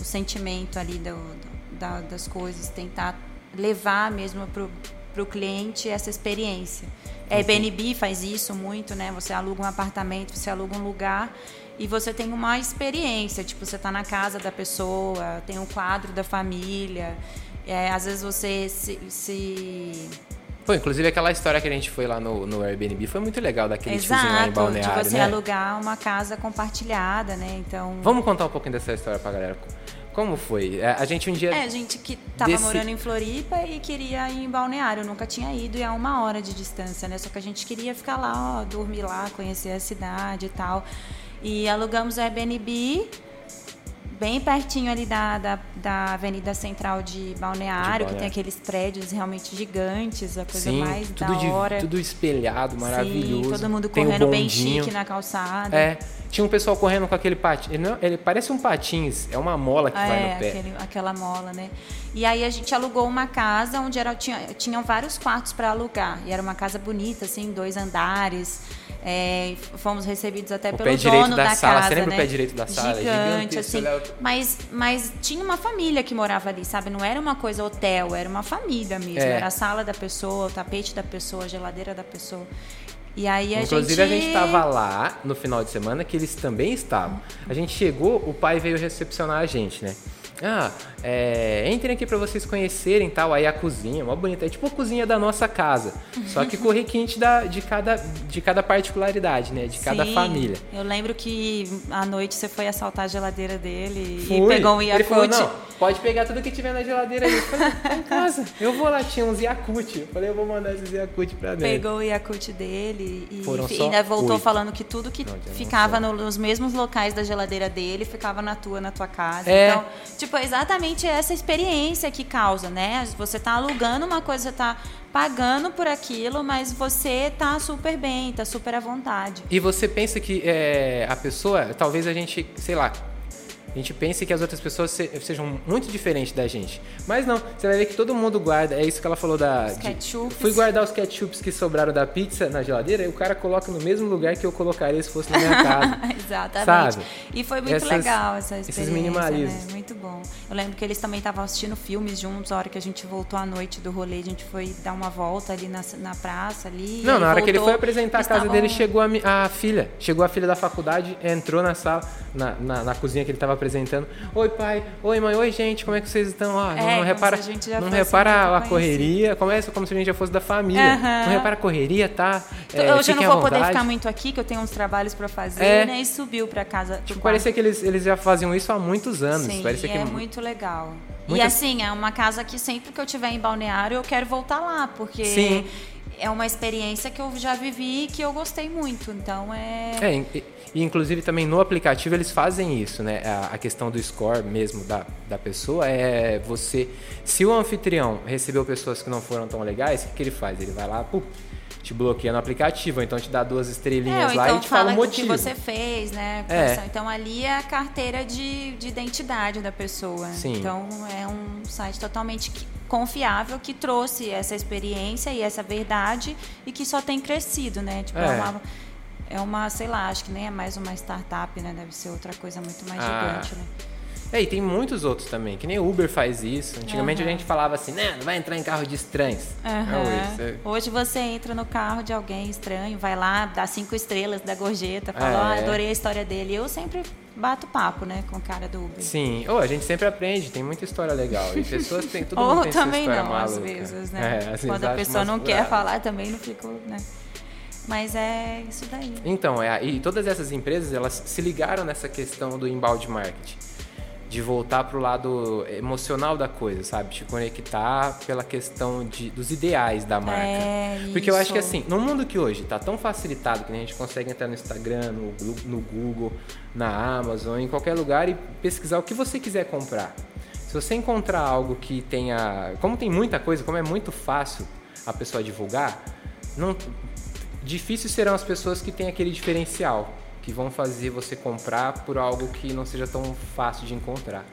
o sentimento ali do, do- da- das coisas, tentar levar mesmo para o cliente essa experiência. A Airbnb faz isso muito, né? Você aluga um apartamento, você aluga um lugar e você tem uma experiência. Tipo, você está na casa da pessoa, tem um quadro da família. É, às vezes você se- se Pô, inclusive aquela história que a gente foi lá no, no Airbnb foi muito legal, daquele tiozinho lá em Exato, de Balneário, você né? alugar uma casa compartilhada, né? Então. Vamos contar um pouquinho dessa história pra galera. Como foi? É, A gente um dia... É, gente que tava Desse- morando em Floripa e queria ir em Balneário. Nunca tinha ido e é uma hora de distância, né? Só que a gente queria ficar lá, ó, dormir lá, conhecer a cidade e tal. E alugamos o Airbnb bem pertinho ali da, da, da Avenida Central de Balneário, De que Balneário. tem aqueles prédios realmente gigantes, a coisa Sim, mais tudo, da de- hora. tudo espelhado, maravilhoso. Sim, todo mundo Tem correndo bem chique na calçada. É, tinha um pessoal correndo com aquele patins. Ele, não- ele parece um patins, é uma mola que vai É, no pé. aquele- aquela mola, né? E aí a gente alugou uma casa onde era, tinha, tinham vários quartos para alugar. E era uma casa bonita, assim, dois andares. É, fomos recebidos até O pelo pé direito dono da da, sala, casa, você lembra o né? pé direito da sala? É Gigante, gigantesco, assim. Mas, mas tinha uma família que morava ali, sabe? Não era uma coisa hotel, era uma família mesmo. É. Era a sala da pessoa, o tapete da pessoa, a geladeira da pessoa. E aí a Inclusive gente... a gente estava lá no final de semana, que eles também estavam. A gente chegou, o pai veio recepcionar a gente, né? Ah, é, entrem aqui para vocês conhecerem tal. Aí a cozinha, mó bonita. É tipo a cozinha da nossa casa. Só que com o requinte da, de, cada, de cada particularidade, né? De cada Sim, família. Eu lembro que à noite você foi assaltar a geladeira dele Fui. e pegou um Ele Yakult. falou, não, pode pegar tudo que tiver na geladeira aí. Eu falei, tá em casa. Eu vou lá, tinha uns Yakult. Eu falei, eu vou mandar esses Yakult pra dentro. Pegou o Yakult dele e Foram e ainda voltou oito. falando que tudo que Não, ficava no- nos mesmos locais da geladeira dele ficava na tua, na tua casa. É. Então, tipo, é exatamente essa experiência que causa, né? Você tá alugando uma coisa, você tá pagando por aquilo, mas você tá super bem, tá super à vontade. E você pensa que é, a pessoa, talvez a gente, sei lá, a gente pense que as outras pessoas se- sejam muito diferentes da gente. Mas não, você vai ver que todo mundo guarda. É isso que ela falou da. Os de- fui guardar os ketchups que sobraram da pizza na geladeira e o cara coloca no mesmo lugar que eu colocaria se fosse na minha casa. Exatamente. Sabe? E foi muito Essas- legal essa esses experiência, minimalismos. né? Muito bom. Eu lembro que eles também estavam assistindo filmes juntos, a hora que a gente voltou à noite do rolê, a gente foi dar uma volta ali na, na praça ali. Não, na hora que ele foi apresentar a casa estavam- dele, chegou a, a filha. Chegou a filha da faculdade, entrou na sala, na, na, na cozinha que ele estava apresentando. Oi, pai. Oi, mãe. Oi, gente. Como é que vocês estão? Ah, É, não, repara, não fosse repara a correria. Começa como se a gente já fosse da família. Aham. Não repara a correria, tá? É, Hoje eu não vou poder ficar muito aqui, que eu tenho uns trabalhos para fazer, É. né? E subiu para casa. Tipo, parecia que eles, eles já faziam isso há muitos anos. Sim, parecia que é muito legal. E assim, é uma casa que sempre que eu tiver em Balneário, eu quero voltar lá, porque Sim. é uma experiência que eu já vivi e que eu gostei muito. Então é. É, e, inclusive também no aplicativo eles fazem isso, né? A, a questão do score mesmo da, da pessoa é você. Se o anfitrião recebeu pessoas que não foram tão legais, o que, que ele faz? Ele vai lá, pum, te bloqueia no aplicativo, então te dá duas É, estrelinhas ou lá então e te fala fala o o que motivo. você fez, né? É. Então ali é a carteira de, de identidade da pessoa. Sim. Então é um site totalmente confiável que trouxe essa experiência e essa verdade e que só tem crescido, né? Tipo, é, É. uma, é uma, sei lá, acho que nem é mais uma startup, né? Deve ser outra coisa muito mais Ah. gigante, né? É, e tem muitos outros também, que nem o Uber faz isso. Antigamente a Aham. gente falava assim, né, não vai entrar em carro de estranhos. Aham. Não, isso é- Hoje você entra no carro de alguém estranho, vai lá, dá cinco estrelas, dá gorjeta, fala, É. ah, adorei a história dele. Eu sempre bato papo, né, com o cara do Uber. Sim, ou a gente sempre aprende, tem muita história legal. E pessoas têm, todo Ou mundo tem sua também não, às maluca. vezes, É, né? às vezes Quando a pessoa não quer falar, também não fico, né? Mas é isso daí. Então, é, e todas essas empresas, elas se ligaram nessa questão do inbound marketing. de voltar pro lado emocional da coisa, sabe? Te conectar pela questão de, dos ideais da marca. É, Porque eu acho que isso. assim, no mundo que hoje tá tão facilitado que a gente consegue entrar no Instagram, no, no Google, na Amazon, em qualquer lugar e pesquisar o que você quiser comprar. Se você encontrar algo que tenha. Como tem muita coisa, como é muito fácil a pessoa divulgar, não, difícil serão as pessoas que têm aquele diferencial, que vão fazer você comprar por algo que não seja tão fácil de encontrar.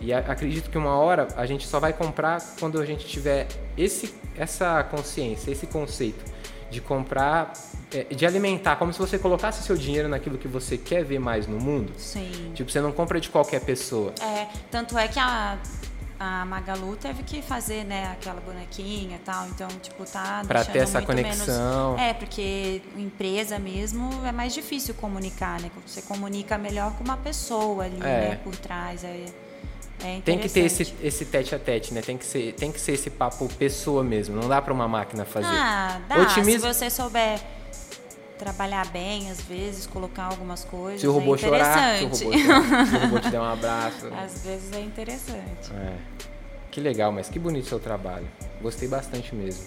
E acredito que uma hora a gente só vai comprar quando a gente tiver esse, essa consciência, esse conceito de comprar, é, de alimentar, como se você colocasse seu dinheiro naquilo que você quer ver mais no mundo. Sim. Tipo, você não compra de qualquer pessoa. É, tanto é que a, a Magalu teve que fazer, né, aquela bonequinha e tal. Então, tipo, tá Pra ter essa muito conexão. Menos... É, porque empresa mesmo é mais difícil comunicar, né? Você comunica melhor com uma pessoa ali, É. né, por trás. É, é Tem que ter esse, esse tete a tete, né? Tem que, ser, tem que ser esse papo pessoa mesmo. Não dá pra uma máquina fazer. Ah, dá. Otimiza- Se você souber trabalhar bem, às vezes, colocar algumas coisas. Se o robô é chorar, se o robô, chorar, se o robô te der um abraço. Às vezes é interessante. É. Que legal, mas que bonito o seu trabalho. Gostei bastante mesmo.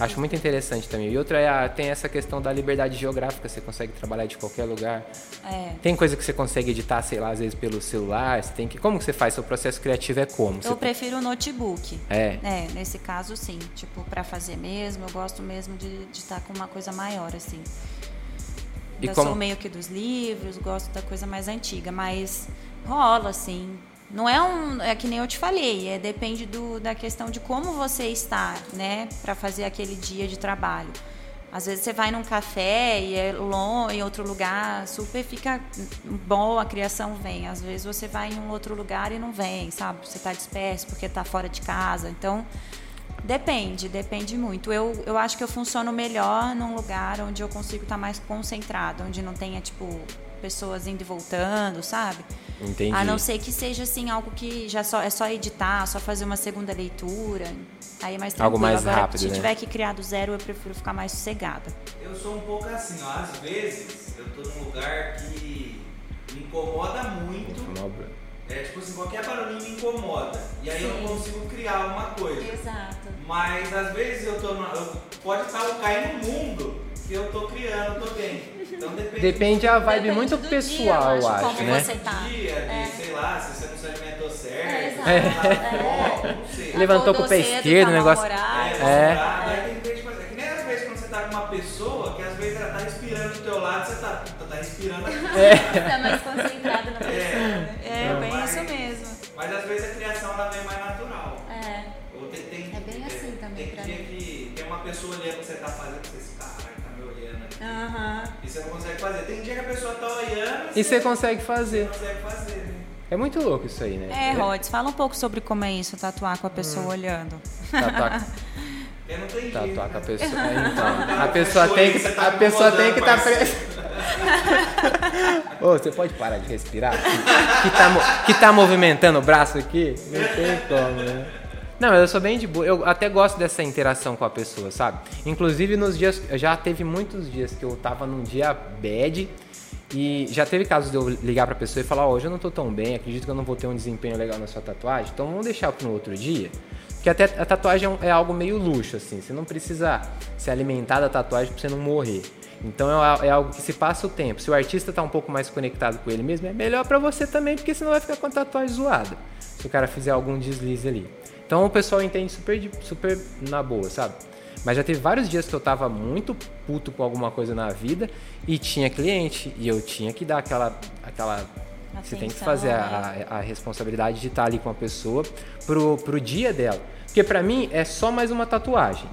Acho muito interessante também. E outra é a, tem essa questão da liberdade geográfica, você consegue trabalhar de qualquer lugar. É. Tem coisa que você consegue editar, sei lá, às vezes pelo celular, você tem que. Como que você faz? Seu processo criativo é como? Você- Eu prefiro o notebook. É. É, nesse caso sim. Tipo, pra fazer mesmo, eu gosto mesmo de estar com uma coisa maior, assim. E eu como- sou meio que dos livros, gosto da coisa mais antiga, mas rola, assim. Não é um. É que nem eu te falei, é, depende do, da questão de como você está, né? Pra fazer aquele dia de trabalho. Às vezes você vai num café e é longe, em outro lugar, super fica bom, a criação vem. Às vezes você vai em um outro lugar e não vem, sabe? Você está disperso porque está fora de casa. Então, depende, depende muito. Eu, eu acho que eu funciono melhor num lugar onde eu consigo estar mais concentrado, onde não tenha, tipo, pessoas indo e voltando, sabe? Entendi. A não ser que seja assim algo que já só é só editar, só fazer uma segunda leitura. Aí é mais tranquilo. Algo mais Agora, rápido, se né? tiver que criar do zero, eu prefiro ficar mais sossegada. Eu sou um pouco assim, ó. Às vezes eu tô num lugar que me incomoda muito. Manobra. É tipo assim, qualquer barulhinho me incomoda. E aí eu Sim. não consigo criar uma coisa. Exato. Mas às vezes eu tô. na- eu- pode estar o cair no mundo que eu tô criando, eu tô bem. Então depende. Depende a vibe Depende muito do dia, pessoal, eu eu acho, como né? você tá. dia, de, É. sei lá, se você não se alimentou certo, É, você tá fome, não sei. Levantou com o pé cedo, esquerdo, tá o negócio- mal-humorado. É, É. é. Aí tem gente, mas é que nem às vezes quando você tá com uma pessoa que às vezes ela tá respirando do teu lado, você tá, tá, tá respirando aqui. Tá mais concentrado você não consegue fazer. Tem dia que a pessoa tá olhando E você consegue você fazer. consegue fazer, né? É muito louco isso aí, né? É, Rods, fala um pouco sobre como é isso, tatuar com a pessoa Hum. olhando. Tatuar, Porque não tem jeito. tatuar com a né? pessoa. Então, a pessoa fechou tem que, você tá a pessoa tem que estar incomodando, presa. Ô, você pode parar de respirar? Que, que tá, mo- que tá movimentando o braço aqui? Não tem como, né? Não, eu sou bem de boa. Eu até gosto dessa interação com a pessoa, sabe? Inclusive nos dias. Já teve muitos dias que eu tava num dia bad. E já teve casos de eu ligar pra pessoa e falar: Ó, hoje eu não tô tão bem, acredito que eu não vou ter um desempenho legal na sua tatuagem, então vamos deixar para um outro dia. Porque até a tatuagem é é algo meio luxo, assim. Você não precisa se alimentar da tatuagem pra você não morrer. Então é, é algo que se passa o tempo. Se o artista tá um pouco mais conectado com ele mesmo, é melhor pra você também, porque senão vai ficar com a tatuagem zoada. Se o cara fizer algum deslize ali. Então o pessoal entende super, super na boa, sabe? Mas já teve vários dias que eu tava muito puto com alguma coisa na vida e tinha cliente e eu tinha que dar aquela. aquela você tem que Atenção, fazer a, a- a responsabilidade de estar ali com a pessoa pro, pro dia dela. Porque pra mim é só mais uma tatuagem.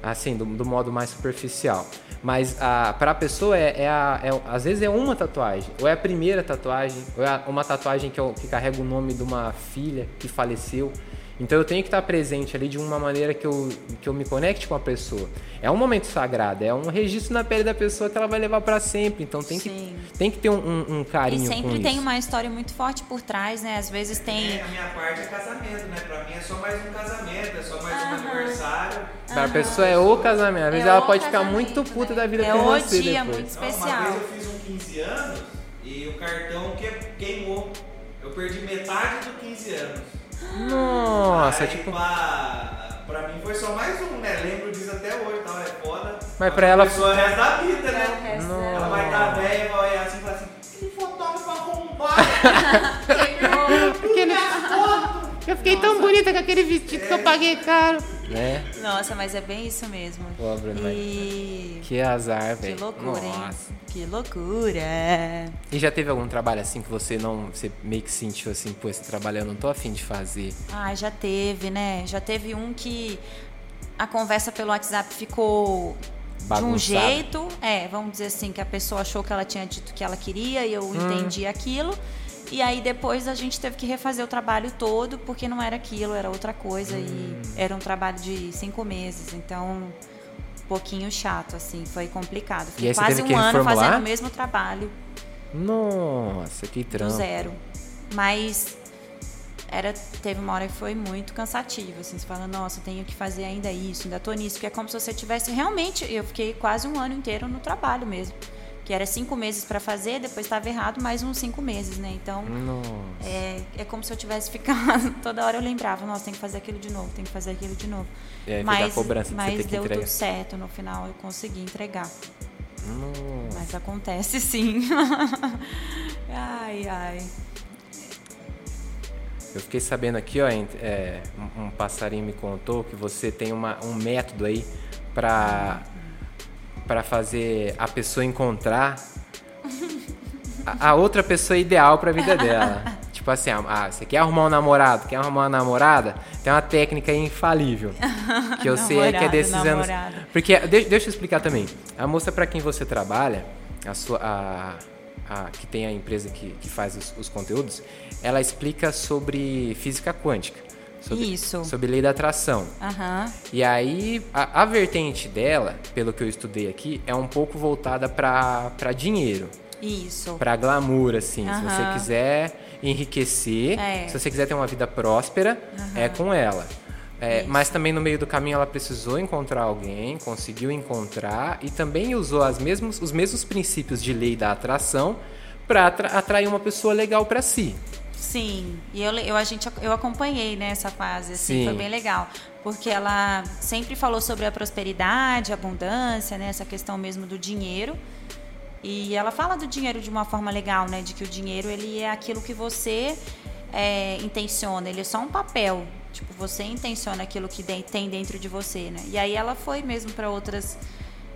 Assim, do, do modo mais superficial. Mas a, pra pessoa é, é, a- é- às vezes é uma tatuagem. Ou é a primeira tatuagem, ou é uma tatuagem que, eu- que carrega o nome de uma filha que faleceu. Então eu tenho que estar presente ali de uma maneira que eu, que eu me conecte com a pessoa. É um momento sagrado, é um registro na pele da pessoa que ela vai levar pra sempre. Então tem, que, tem que ter um, um- um E carinho com sempre tem isso. uma história muito forte por trás, né? Às vezes tem. É, a minha parte é casamento, né? Pra mim é só mais um casamento, é só mais um aniversário. Pra pessoa é o casamento. Às vezes É ela o pode ficar muito puta né? da vida É com o você dia depois. muito Não, especial. Uma vez eu fiz um 15 anos e o cartão que, queimou. Eu perdi metade dos 15 anos. Nossa, Aí, tipo. Pra, pra mim foi só mais um, né? Lembro disso até hoje, tal, é foda. Mas pra ela- Foi o resto da vida, É né? Ela vai estar velha e vai olhar assim e falar assim: que fotógrafo arrombado! Eu fiquei tão bonita com aquele vestido que eu paguei caro. Né? Nossa, mas é bem isso mesmo. Bruno, mas- E. Que azar, Que velho. loucura, hein? Nossa. Que loucura. E já teve algum trabalho assim que você não. Você meio que sentiu assim, pô, esse trabalho eu não tô afim de fazer. Ah, já teve, né? Já teve um que a conversa pelo WhatsApp ficou de um jeito, é, vamos dizer assim, que a pessoa achou que ela tinha dito que ela queria e eu Hum. entendi aquilo. E aí depois a gente teve que refazer o trabalho todo porque não era aquilo, era outra coisa Hum. e era um trabalho de cinco meses, então um pouquinho chato, assim, foi complicado. Fiquei aí quase um ano reformular? fazendo o mesmo trabalho Nossa, que do trampo. zero. Mas era, teve uma hora que foi muito cansativo, assim, você fala, nossa, eu tenho que fazer ainda isso, ainda tô nisso, que é como se você tivesse realmente, eu fiquei quase um ano inteiro no trabalho mesmo. Que era cinco meses para fazer, depois estava errado, mais uns cinco meses, né? Então, é, é como se eu tivesse ficado. Toda hora eu lembrava, nossa, tem que fazer aquilo de novo, tem que fazer aquilo de novo. E aí a mas cobrança mas deu entregar. tudo certo, no final eu consegui entregar. Nossa. Mas acontece sim. ai, ai. Eu fiquei sabendo aqui, ó, é, um, um passarinho me contou que você tem uma, um método aí pra, pra fazer a pessoa encontrar a, a outra pessoa ideal pra vida dela. tipo assim, ah, ah, você quer arrumar um namorado, quer arrumar uma namorada? Tem uma técnica infalível. Que eu sei aí que é Namorado, desses anos. namorado. Porque, de- deixa eu explicar também. A moça pra quem você trabalha, a sua, a, a- que tem a empresa que, que faz os, os conteúdos, ela explica sobre física quântica. Sobre, Isso. Sobre lei da atração. Aham. E aí, a, a vertente dela, pelo que eu estudei aqui, é um pouco voltada pra dinheiro. Isso. Pra glamour, assim. Se você quiser enriquecer, É. se você quiser ter uma vida próspera, é com ela. É, mas também no meio do caminho ela precisou encontrar alguém, conseguiu encontrar e também usou as mesmos, os mesmos princípios de lei da atração para atrair uma pessoa legal para si. Sim, e eu, eu, a gente, eu acompanhei né, essa fase, assim, Sim. foi bem legal. Porque ela sempre falou sobre a prosperidade, a abundância, né, essa questão mesmo do dinheiro. E ela fala do dinheiro de uma forma legal, né? De que o dinheiro ele é aquilo que você é, intenciona, ele é só um papel. Tipo, você intenciona aquilo que de- tem dentro de você, né? E aí ela foi mesmo para outras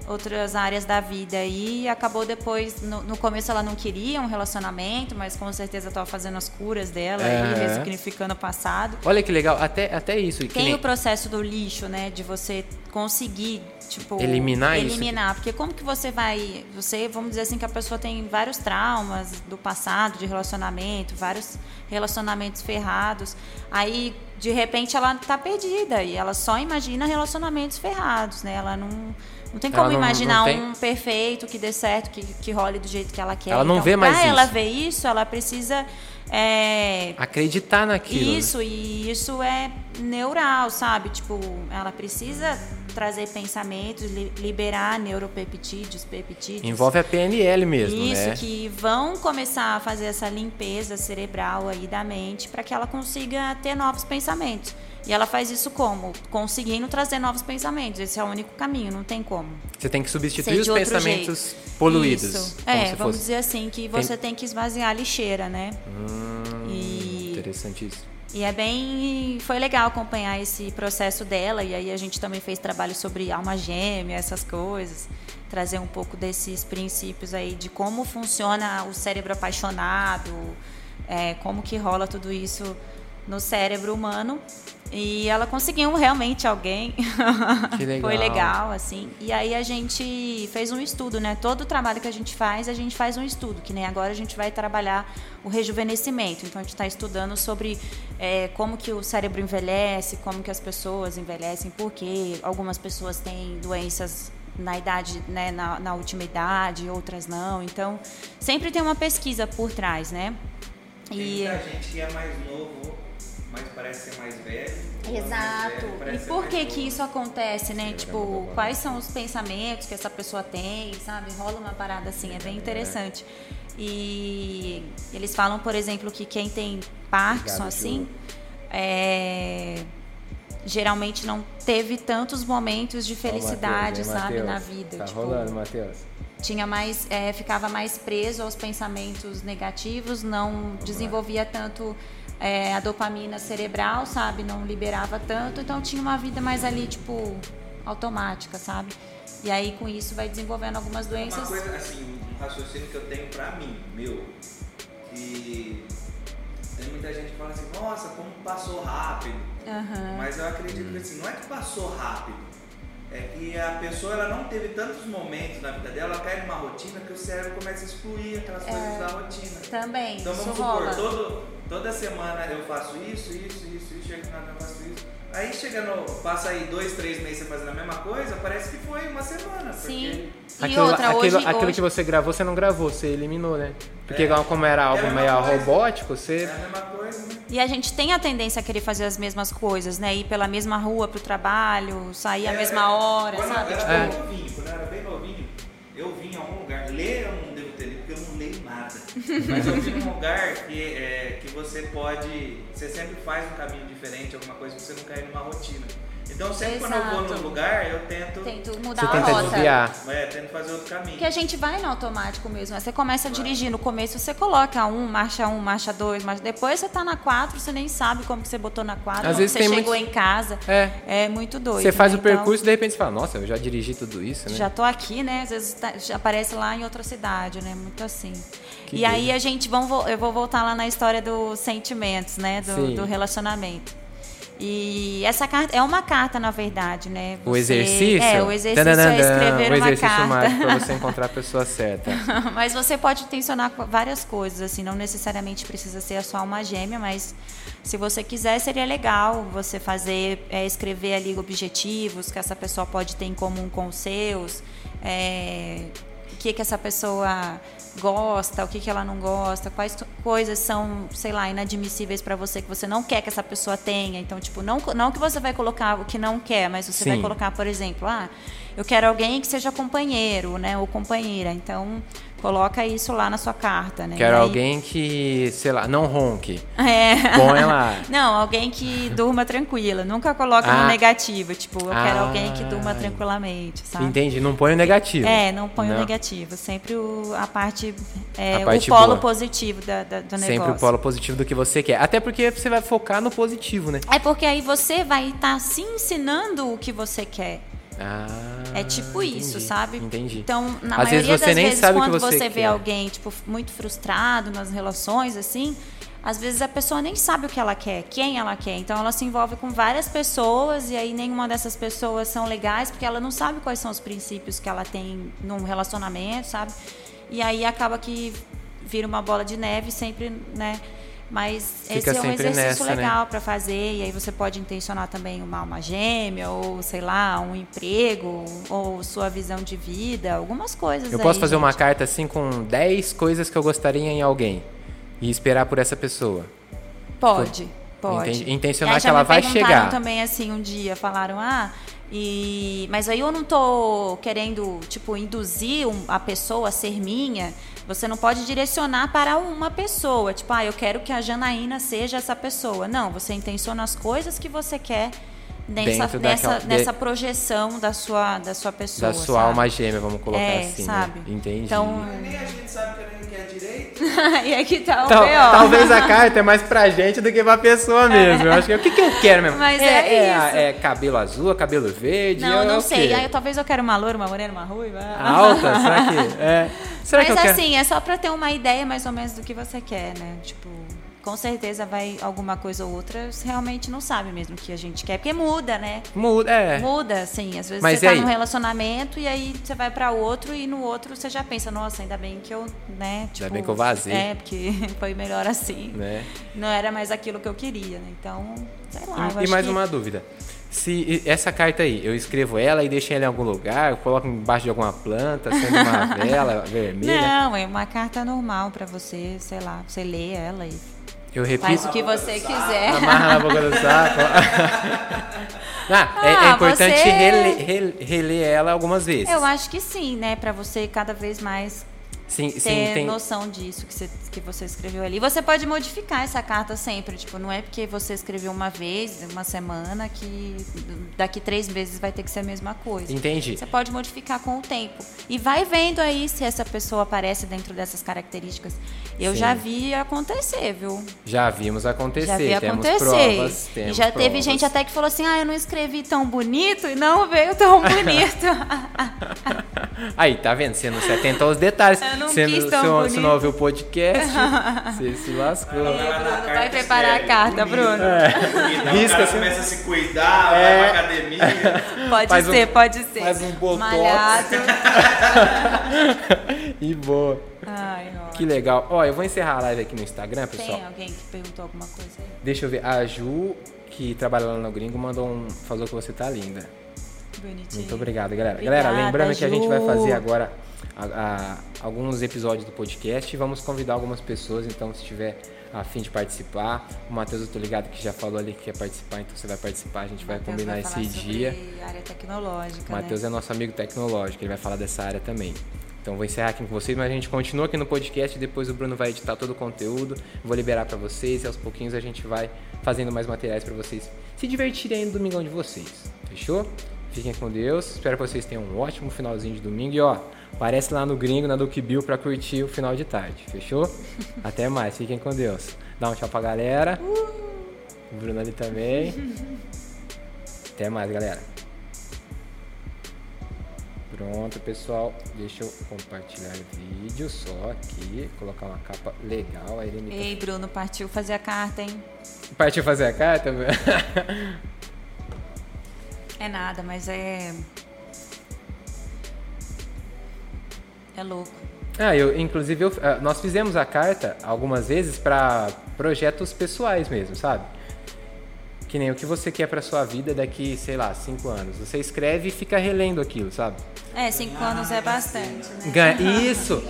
outras áreas da vida e acabou depois no, no começo ela não queria um relacionamento mas com certeza estava fazendo as curas dela e Aham. ressignificando o passado Olha que legal, até, até isso. tem nem- o processo do lixo, né? De você conseguir, tipo... Eliminar isso? Eliminar. Porque como que você vai... Você, vamos dizer assim, que a pessoa tem vários traumas do passado, de relacionamento, vários relacionamentos ferrados. Aí, de repente, ela tá perdida. E ela só imagina relacionamentos ferrados, né? Ela não... Não tem Ela como não- imaginar não tem- um perfeito que dê certo, que, que role do jeito que ela quer. Ela não então, vê mais pra ela isso. ver isso, ela precisa... é, Acreditar naquilo. né? isso, e isso é neural, sabe? Tipo, ela precisa trazer pensamentos, li- liberar neuropeptídeos, peptídeos. Envolve a PNL mesmo, Isso, né? que vão começar a fazer essa limpeza cerebral aí da mente para que ela consiga ter novos pensamentos. E ela faz isso como? Conseguindo trazer novos pensamentos. Esse é o único caminho, não tem como. Você tem que substituir os pensamentos jeito. poluídos. Isso. É, vamos fosse. dizer assim, que você tem que esvaziar a lixeira, né? Hum, E- Interessante isso. E é bem. Foi legal acompanhar esse processo dela. E aí a gente também fez trabalho sobre alma gêmea, essas coisas. Trazer um pouco desses princípios aí de como funciona o cérebro apaixonado, é, como que rola tudo isso no cérebro humano. E ela conseguiu realmente alguém. Que legal. Foi legal, assim. E aí a gente fez um estudo, né? Todo o trabalho que a gente faz, a gente faz um estudo. Que nem agora a gente vai trabalhar o rejuvenescimento. Então a gente está estudando sobre é, como que o cérebro envelhece, como que as pessoas envelhecem, por que algumas pessoas têm doenças na idade, né, na, na última idade, outras não. Então, sempre tem uma pesquisa por trás, né? Tem E muita gente que é mais novo, mas parece ser mais velho. ou é mais Exato. velho, E por que que isso acontece, né? Tipo, quais são os pensamentos que essa pessoa tem, sabe? Rola uma parada assim, é bem interessante. E eles falam, por exemplo, que quem tem Parkinson, assim, é, geralmente não teve tantos momentos de felicidade, Ó, Matheus, hein, sabe, na Matheus? vida. Tá tipo, rolando, Matheus. tinha mais, é, ficava mais preso aos pensamentos negativos, não desenvolvia tanto é, a dopamina cerebral, sabe? Não liberava tanto, então tinha uma vida mais ali, tipo, automática, sabe? E aí com isso vai desenvolvendo algumas Uma doenças. coisa, assim, um raciocínio que eu tenho pra mim, meu, que tem muita gente que fala assim, nossa, como passou rápido. Aham. Mas eu acredito que assim, não é que passou rápido. É que a pessoa ela não teve tantos momentos na vida dela, ela cai numa rotina que o cérebro começa a excluir aquelas coisas da rotina. Também, Então vamos supor, todo, toda semana eu faço isso, isso, isso, isso, no Natal eu faço isso. Aí chega no. Passa aí dois, três meses você fazendo a mesma coisa, parece que foi uma semana. Sim. Porque E Aquilo, outra, aquilo, hoje, aquilo hoje que você gravou, você não gravou, você eliminou, né? Porque É. como era algo É a meio coisa. robótico, é você. a mesma coisa, né? E a gente tem a tendência a querer fazer as mesmas coisas, né? Ir pela mesma rua pro trabalho, sair à É, mesma hora, quando sabe? Eu Tipo, era bem novinho, quando eu era bem novinho, eu vim em algum lugar. Ler eu Mas eu vim num lugar que, é, que você pode. Você sempre faz um caminho diferente, alguma coisa pra você não cair numa rotina. Então sempre quando eu vou Exato. num lugar, eu tento. tento mudar Você a tenta rota. desviar. É, tento fazer outro caminho. Porque a gente vai no automático mesmo. né? Você começa a dirigir no começo, você coloca um, marcha um, marcha dois, marcha... depois você tá na quatro, você nem sabe como que você botou na quatro, Às como vezes você chegou muitos- em casa. É. É muito doido. Você faz né? o percurso e de repente você fala, nossa, eu já dirigi tudo isso, Então, né? já tô aqui, né? Às vezes tá- já aparece lá em outra cidade, né? Muito assim. Que e aí a gente, vo- eu vou voltar lá na história dos sentimentos, né? Do, do relacionamento. E essa carta é uma carta, na verdade, né? O Você- exercício? É, o exercício é escrever o uma exercício carta. mágico pra você encontrar a pessoa certa. mas você pode intencionar com várias coisas, assim, não necessariamente precisa ser a sua alma gêmea, mas se você quiser, seria legal você fazer, é, escrever ali objetivos que essa pessoa pode ter em comum com os seus, é, o que, que essa pessoa gosta, o que, que ela não gosta, quais co- coisas são, sei lá, inadmissíveis para você que você não quer que essa pessoa tenha. Então, tipo, não, não que você vai colocar o que não quer, mas você vai Sim. colocar, por exemplo, ah, eu quero alguém que seja companheiro, né, ou companheira. Então, coloca isso lá na sua carta, né? Quero alguém que, sei lá, não ronque. É. Põe lá. Não, alguém que durma tranquila. Nunca coloca Ah. no negativo. Tipo, eu quero Ah. alguém que durma tranquilamente, sabe? Entendi, não põe o negativo. É, não põe o Não. negativo. Sempre o- a parte, é, A parte o polo boa. positivo da, da- do Sempre negócio. o polo positivo do que você quer. Até porque você vai focar no positivo, né? É porque aí você vai estar se ensinando o que você quer. Ah, É tipo isso, entendi, sabe? Entendi. Então, na Às maioria vezes você das nem vezes, quando você você vê alguém, tipo, muito frustrado nas relações, assim, às vezes a pessoa nem sabe o que ela quer, quem ela quer. Então, ela se envolve com várias pessoas e aí nenhuma dessas pessoas são legais porque ela não sabe quais são os princípios que ela tem num relacionamento, sabe? E aí acaba que vira uma bola de neve sempre, né? Mas Fica esse é um exercício nessa, né? legal para fazer e aí você pode intencionar também uma alma gêmea ou sei lá um emprego ou sua visão de vida algumas coisas Eu posso aí, fazer uma gente. carta assim com 10 coisas que eu gostaria em alguém e esperar por essa pessoa. pode pode Inten- intencionar que ela vai chegar. também assim um dia falaram ah e mas aí eu não tô querendo tipo induzir um- a pessoa a ser minha você não pode direcionar para uma pessoa tipo ah eu quero que a Janaína seja essa pessoa não você intenciona as coisas que você quer nessa, Dentro nessa, daquela- de- nessa projeção da sua, da sua pessoa. da sua sabe? alma gêmea, vamos colocar É, assim. sabe? Né? Entendi. Então- nem a gente sabe que ele quer direito. e aqui tá o Tal- B.O. talvez a carta é mais pra gente do que pra pessoa mesmo. Eu acho que o que, que eu quero mesmo? Mas é a- isso. é cabelo azul, cabelo verde? Não, é não sei. quê? Aí, talvez eu quero uma loura, uma morena, uma ruiva. Alta? Será que. É. Será Mas que eu quero? assim, é só pra ter uma ideia mais ou menos do que você quer, né? Tipo, com certeza vai alguma coisa ou outra, você realmente não sabe mesmo o que a gente quer. Porque muda, né? Muda, é. Muda, assim. Às vezes Mas você e tá aí? num relacionamento e aí você vai pra outro e no outro você já pensa, nossa, ainda bem que eu, né? Tipo, bem que eu vazei. É, porque foi melhor assim. Né? Não era mais aquilo que eu queria, né? Então, sei lá. eu E, e acho mais que- uma dúvida. Se essa carta aí, eu escrevo ela e deixo ela em algum lugar, eu coloco embaixo de alguma planta, sendo uma vela vermelha. Não, é uma carta normal pra você, sei lá, você lê ela e Eu faz repito, o que você quiser. amarra na boca do saco. ah, é, é Ah, importante você- reler, rel- reler ela algumas vezes. Eu acho que sim, né? Pra você cada vez mais Sim, ter sim, tem. noção disso que você, que você escreveu ali. Você pode modificar essa carta sempre, tipo, não é porque você escreveu uma vez, uma semana, que daqui três meses vai ter que ser a mesma coisa. Entendi. Você pode modificar com o tempo. E vai vendo aí se essa pessoa aparece dentro dessas características. Eu Sim. já vi acontecer, viu? Já vimos acontecer. Já vi temos acontecer. provas. e Temos já teve provas. gente até que falou assim: ah, eu não escrevi tão bonito e não veio tão bonito. Aí, tá vendo? Você não se atentou aos detalhes. Eu não você, quis não, tão você não- você bonito. não ouviu o podcast, você se lascou. Vai Bruno, vai preparar a carta, Bruno. bonito. Aí Risca o cara assim. começa a se cuidar, É. vai pra academia. Pode Faz um- ser, pode ser. faz um botox. Malhado. E boa. Ai. Que legal. Ó, eu vou encerrar a live aqui no Instagram, pessoal. Tem alguém que perguntou alguma coisa aí? Deixa eu ver. A Ju, que trabalha lá no Gringo, mandou um. falou que você tá linda. Bonitinho. Muito obrigado, galera. Obrigada, galera, lembrando que a gente vai Ju. fazer agora a- a- alguns episódios do podcast e vamos convidar algumas pessoas, então se tiver a fim de participar, o Matheus, eu tô ligado que já falou ali que quer participar, então você vai participar, a gente vai combinar vai esse dia. área tecnológica, O Matheus né? é nosso amigo tecnológico, ele vai falar dessa área também. Então vou encerrar aqui com vocês, mas a gente continua aqui no podcast depois o Bruno vai editar todo o conteúdo, vou liberar pra vocês e aos pouquinhos a gente vai fazendo mais materiais pra vocês se divertirem aí no domingão de vocês. Fechou? Fiquem com Deus. Espero que vocês tenham um ótimo finalzinho de domingo e ó, aparece lá no Gringo, na Duke Bill pra curtir o final de tarde. Fechou? Até mais. Fiquem com Deus. Dá um tchau pra galera. O Bruno ali também. Até mais, galera. Pronto, pessoal. Deixa eu compartilhar o vídeo só aqui. Colocar uma capa legal. A Irene Ei, Bruno, partiu fazer a carta, hein? partiu fazer a carta? É nada, mas é. É louco. ah, eu, inclusive, eu- ah, nós fizemos a carta algumas vezes para projetos pessoais mesmo, sabe? Que nem o que você quer pra sua vida daqui, sei lá, cinco anos. Você escreve e fica relendo aquilo, sabe? É, cinco anos é bastante, né? Ganha. Isso!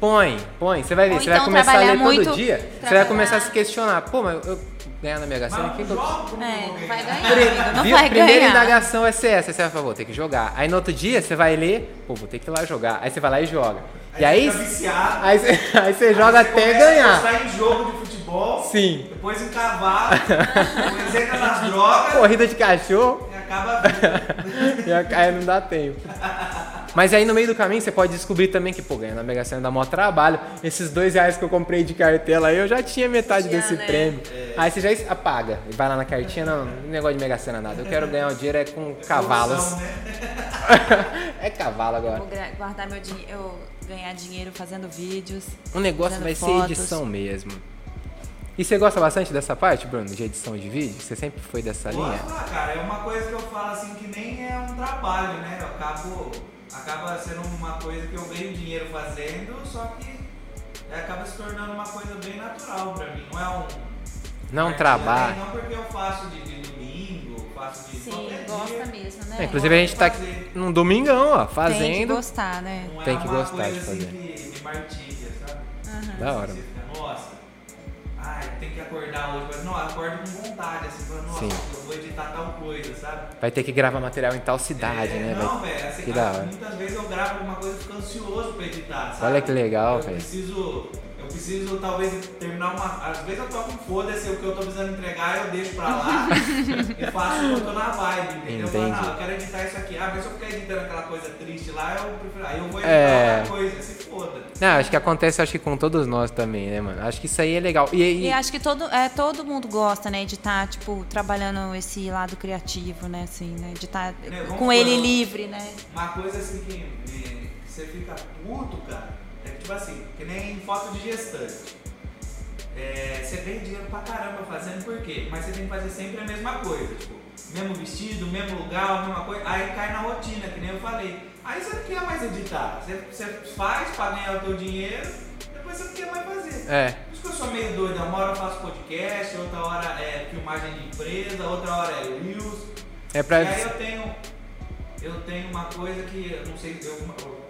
Põe, põe. Você vai ver, Ou você vai então começar a trabalhar ler muito, todo dia. Você vai trabalhar- começar a se questionar. Pô, mas eu ganhar na Mega Sena, o que que eu... É, não vai ganhar, amigo, não viu? vai Primeira ganhar. indagação é ser essa. Aí você vai falar, vou ter que jogar. Aí no outro dia você vai ler, pô, vou ter que ir lá jogar. Aí você vai lá e joga. e aí, fica viciado. aí, você, aí você joga Você até começa ganhar. A gostar em jogo de futebol. Sim. Depois em cavalo. depois entra nas drogas. Corrida de cachorro, E acaba a vida. e aí não dá tempo. Mas aí no meio do caminho você pode descobrir também que, pô, ganhar na Mega Sena dá maior trabalho. Esses dois reais que eu comprei de cartela aí, eu já tinha metade Já, desse né? prêmio. Aí você já apaga. E vai lá na cartinha, não, não negócio de Mega Sena nada. Eu quero ganhar o dinheiro é com cavalos. Solução, né? é cavalo agora. Vou gra- guardar meu dinheiro, eu ganhar dinheiro fazendo vídeos. O negócio vai ser fotos. edição mesmo. E você gosta bastante dessa parte, Bruno, de edição de vídeo? Você sempre foi dessa linha? Gosto, ah, cara, é uma coisa que eu falo assim que nem é um trabalho, né? Eu acabo, acaba sendo uma coisa que eu ganho dinheiro fazendo, só que é, acaba se tornando uma coisa bem natural pra mim. Não é um. Não partida, trabalho. Não porque eu faço de, de domingo, faço de Sim, gosta dia. mesmo, né? É, inclusive a gente tá aqui fazer. num domingão, ó, Tem que fazendo. gostar, né? Não é Tem que uma gostar coisa de assim fazer. de, de martíria, sabe? Da hora. Nossa, tem que acordar hoje, mas não, acordo com vontade, assim, falando, nossa, Sim. eu vou editar tal coisa, sabe? Vai ter que gravar material em tal cidade, É, né? Não, velho, assim, que ah, muitas vezes eu gravo alguma coisa e fico ansioso pra editar, sabe? Olha que legal, eu velho. Preciso, eu preciso talvez terminar uma. Às vezes eu toco um foda-se, o que eu tô precisando entregar eu deixo pra lá e faço eu tô na vibe, entendeu? Eu falo, não, eu quero editar isso aqui. Ah, mas se eu ficar editando aquela coisa triste lá, eu prefiro. Aí eu vou editar É. outra coisa, se foda. Não, acho que acontece acho que com todos nós também, né, mano? Acho que isso aí é legal. E, e- E acho que todo, é, todo mundo gosta, né, de estar, tipo, trabalhando esse lado criativo, né, assim, né, de estar Né, vamos com ele falar- livre, né. Uma coisa assim que, que você fica puto, cara, é tipo assim, que nem foto de gestante. É, você ganha dinheiro pra caramba fazendo por quê? Mas você tem que fazer sempre a mesma coisa, tipo, mesmo vestido, mesmo lugar, a mesma coisa, aí cai na rotina, que nem eu falei. Aí você não quer mais editar, você, você faz pra ganhar o teu dinheiro, depois você não quer mais fazer. É, Por isso que eu sou meio doido, uma hora eu faço podcast, outra hora é filmagem de empresa, outra hora é Reels. é pra. E aí eu tenho, eu tenho uma coisa que eu não sei, eu,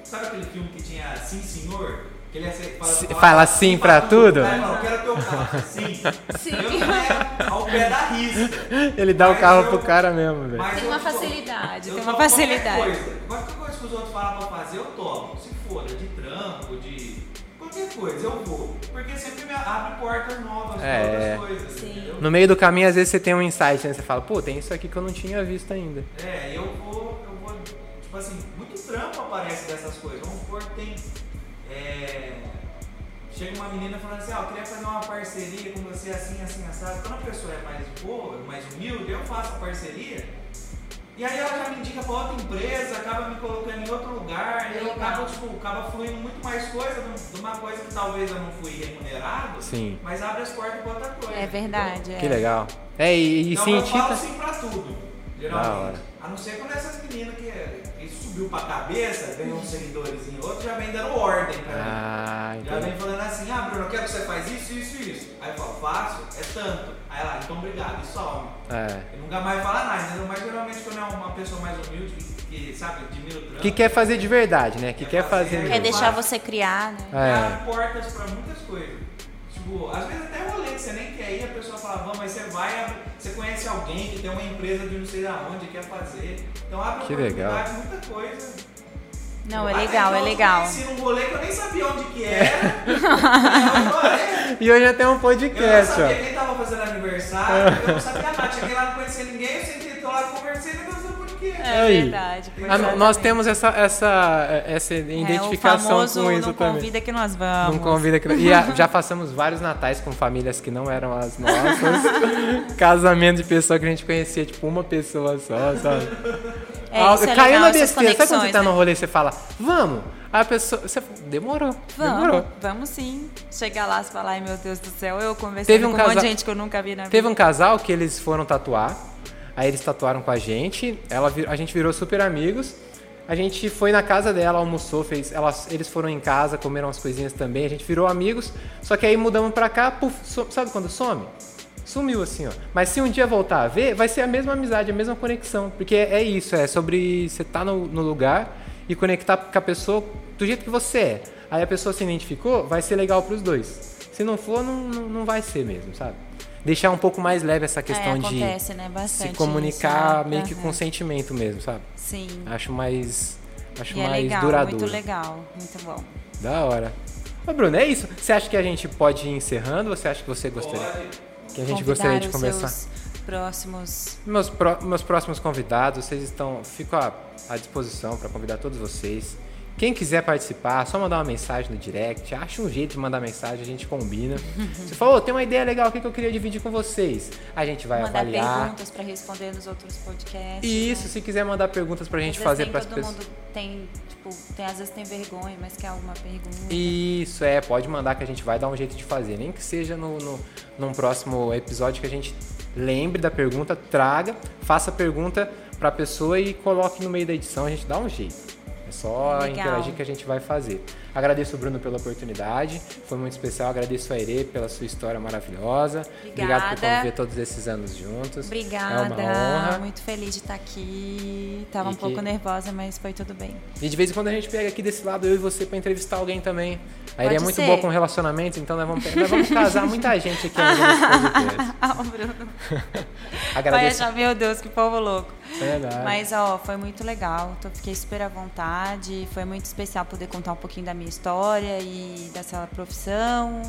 sabe aquele filme que tinha Sim Senhor? Que ele aceita, fala, Se- fala, fala sim pra tudo? Aí fala, eu quero teu carro. Sim. Sim. Eu também, ao pé da risca. Ele dá o Mas carro eu- pro cara mesmo, velho. Mas Tem uma facilidade, tem uma facilidade. Qualquer coisa. Qualquer coisa que os outros falam pra fazer, eu topo. Se for de trampo, de qualquer coisa, eu vou. Porque sempre me abre portas novas É. pra outras coisas. Sim. No meio do caminho, às vezes você tem um insight, né? Você fala, pô, tem isso aqui que eu não tinha visto ainda. É, eu vou, tipo assim, muito trampo aparece dessas coisas. Vamos supor que tem. é, chega uma menina falando assim, ó, eu queria fazer uma parceria com você assim, assim, assado. Quando a pessoa é mais boa, mais humilde, eu faço a parceria. E aí ela já me indica pra outra empresa, acaba me colocando em outro lugar, e eu acabo, tipo, acaba fluindo muito mais coisa de uma coisa que talvez eu não fui remunerado, Sim. mas abre as portas pra outra coisa. É verdade. entendeu? é. Que legal. É, e, e Então sim, eu falo sim pra tudo, geralmente. A não ser quando essas meninas que, que subiu pra cabeça, ganhou uns seguidores em outro, já vem dando ordem pra mim. Ah, Já vem falando assim, ah Bruno, eu quero que você faz isso, isso e isso. Aí eu falo, faço, é tanto. Aí ela, então obrigado, e some. É. E nunca mais fala nada, entendeu? Mas geralmente quando é uma pessoa mais humilde, que, que, sabe, admira o trampo. Que quer fazer de verdade, né? Que Quer quer fazer. fazer. Quer deixar você criar, né? É. abre portas pra muitas coisas. Tipo, às vezes até rolê que você nem quer ir, a pessoa fala, vamos, mas você vai, você conhece alguém que tem uma empresa de não sei da onde, quer fazer. Então abre Que oportunidade, muita coisa. Não, é legal, é então, legal. Eu conheci num rolê que eu nem sabia onde que era. adorei. E hoje até um Eu não podcast, sabia ó. quem tava fazendo aniversário, eu não sabia nada. Cheguei lá, não conhecia ninguém, eu sentei tô lá, conversei, não É Aí. verdade. Ah, nós temos essa, essa, essa É, identificação o famoso com isso não também. convida que nós vamos. Não convida que... E a- já passamos vários natais com famílias que não eram as nossas. Casamento de pessoa que a gente conhecia, tipo, uma pessoa só, sabe? É, Ah, é Caiu legal, na besteira. Sabe quando você tá né? no rolê e você fala, vamos? Aí a pessoa. Você, demorou. Vamos, Demorou. vamos sim. Chegar lá e falar, ai meu Deus do céu, eu conversando Teve um com um monte de gente que eu nunca vi na vida. Teve um casal que eles foram tatuar. Aí eles tatuaram com a gente. Ela, a gente virou super amigos. A gente foi na casa dela, almoçou, fez. Elas, eles foram em casa, comeram umas coisinhas também. A gente virou amigos. Só que aí mudamos pra cá, puf, so- sabe quando some? Sumiu assim, ó. Mas se um dia voltar a ver, vai ser a mesma amizade, a mesma conexão. Porque é isso, é sobre você estar no, no lugar e conectar com a pessoa do jeito que você é. Aí a pessoa se identificou, vai ser legal pros dois. Se não for, não, não, não vai ser mesmo, sabe? Deixar um pouco mais leve essa questão é, de acontece, né? Bastante se comunicar isso, né? meio que com sentimento mesmo, sabe? Sim. Acho mais. Acho E é mais legal, duradouro. muito legal, muito bom. Da hora. Ô, Bruno, é isso. Você acha que a gente pode ir encerrando ou você acha que você gostaria? Que a gente Convidar gostaria de conversar? próximos. Meus, pró- meus próximos convidados, vocês estão. Fico à, à disposição para convidar todos vocês. Quem quiser participar, só mandar uma mensagem no direct. Acha um jeito de mandar mensagem, a gente combina. Você falou, "Ô, tem uma ideia legal aqui que eu queria dividir com vocês. A gente vai mandar avaliar. perguntas para responder nos outros podcasts. E isso, né? se quiser mandar perguntas pra gente Às fazer para as pessoas. todo mundo tem, tipo, tem, às vezes tem vergonha, mas quer alguma pergunta. Isso, é, pode mandar que a gente vai dar um jeito de fazer. Nem que seja no, no, num próximo episódio que a gente lembre da pergunta, traga, faça a pergunta pra pessoa e coloque no meio da edição, a gente dá um jeito. É só Legal. interagir que a gente vai fazer. Agradeço o Bruno pela oportunidade, foi muito especial. Agradeço a Ere pela sua história maravilhosa. Obrigado por Obrigada. conviver todos esses anos juntos. Obrigada, É uma honra. muito feliz de estar aqui. Tava E um pouco que- nervosa, mas foi tudo bem. E de vez em quando a gente pega aqui desse lado, eu e você, pra entrevistar alguém também. A Ere é muito ser. boa com relacionamentos, então nós vamos, nós vamos casar muita gente aqui. Ah, o Bruno vai Agradeço. achar, meu Deus, que povo louco. É verdade. Mas, ó, foi muito legal. Tô, fiquei super à vontade. Foi muito especial poder contar um pouquinho da minha história e dessa profissão.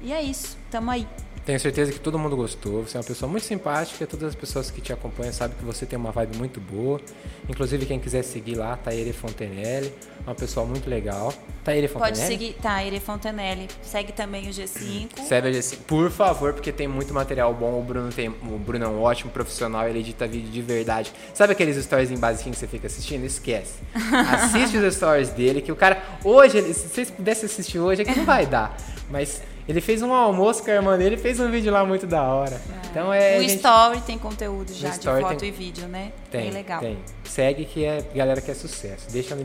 E é isso. Tamo aí. Tenho certeza que todo mundo gostou. Você é uma pessoa muito simpática. Todas as pessoas que te acompanham sabem que você tem uma vibe muito boa. Inclusive, quem quiser seguir lá, Taire Fontenelle. Uma pessoa muito legal. Taire Fontenelle? Pode seguir, tá, Ire Fontenelle. Segue também o G5. Serve assim, por favor, porque tem muito material bom. O Bruno, tem, o Bruno é um ótimo profissional, ele edita vídeo de verdade. Sabe aqueles stories em basiquinho que você fica assistindo? Esquece. Assiste os stories dele, que o cara. Hoje, se vocês pudessem assistir hoje, é que não vai dar. Mas ele fez um almoço com a irmã dele, fez um vídeo lá muito da hora. Então é. o gente- Story tem conteúdo já de foto tem- e vídeo, né? Tem, Bem legal. tem. Segue que é galera que é sucesso. Deixa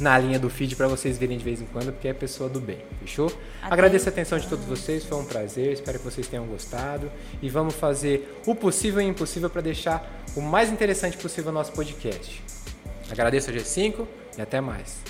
na linha do feed pra vocês verem de vez em quando, porque é pessoa do bem, fechou? Agradeço a atenção de todos vocês, foi um prazer, espero que vocês tenham gostado. E vamos fazer o possível e o impossível para deixar o mais interessante possível o nosso podcast. Agradeço a G5 e até mais.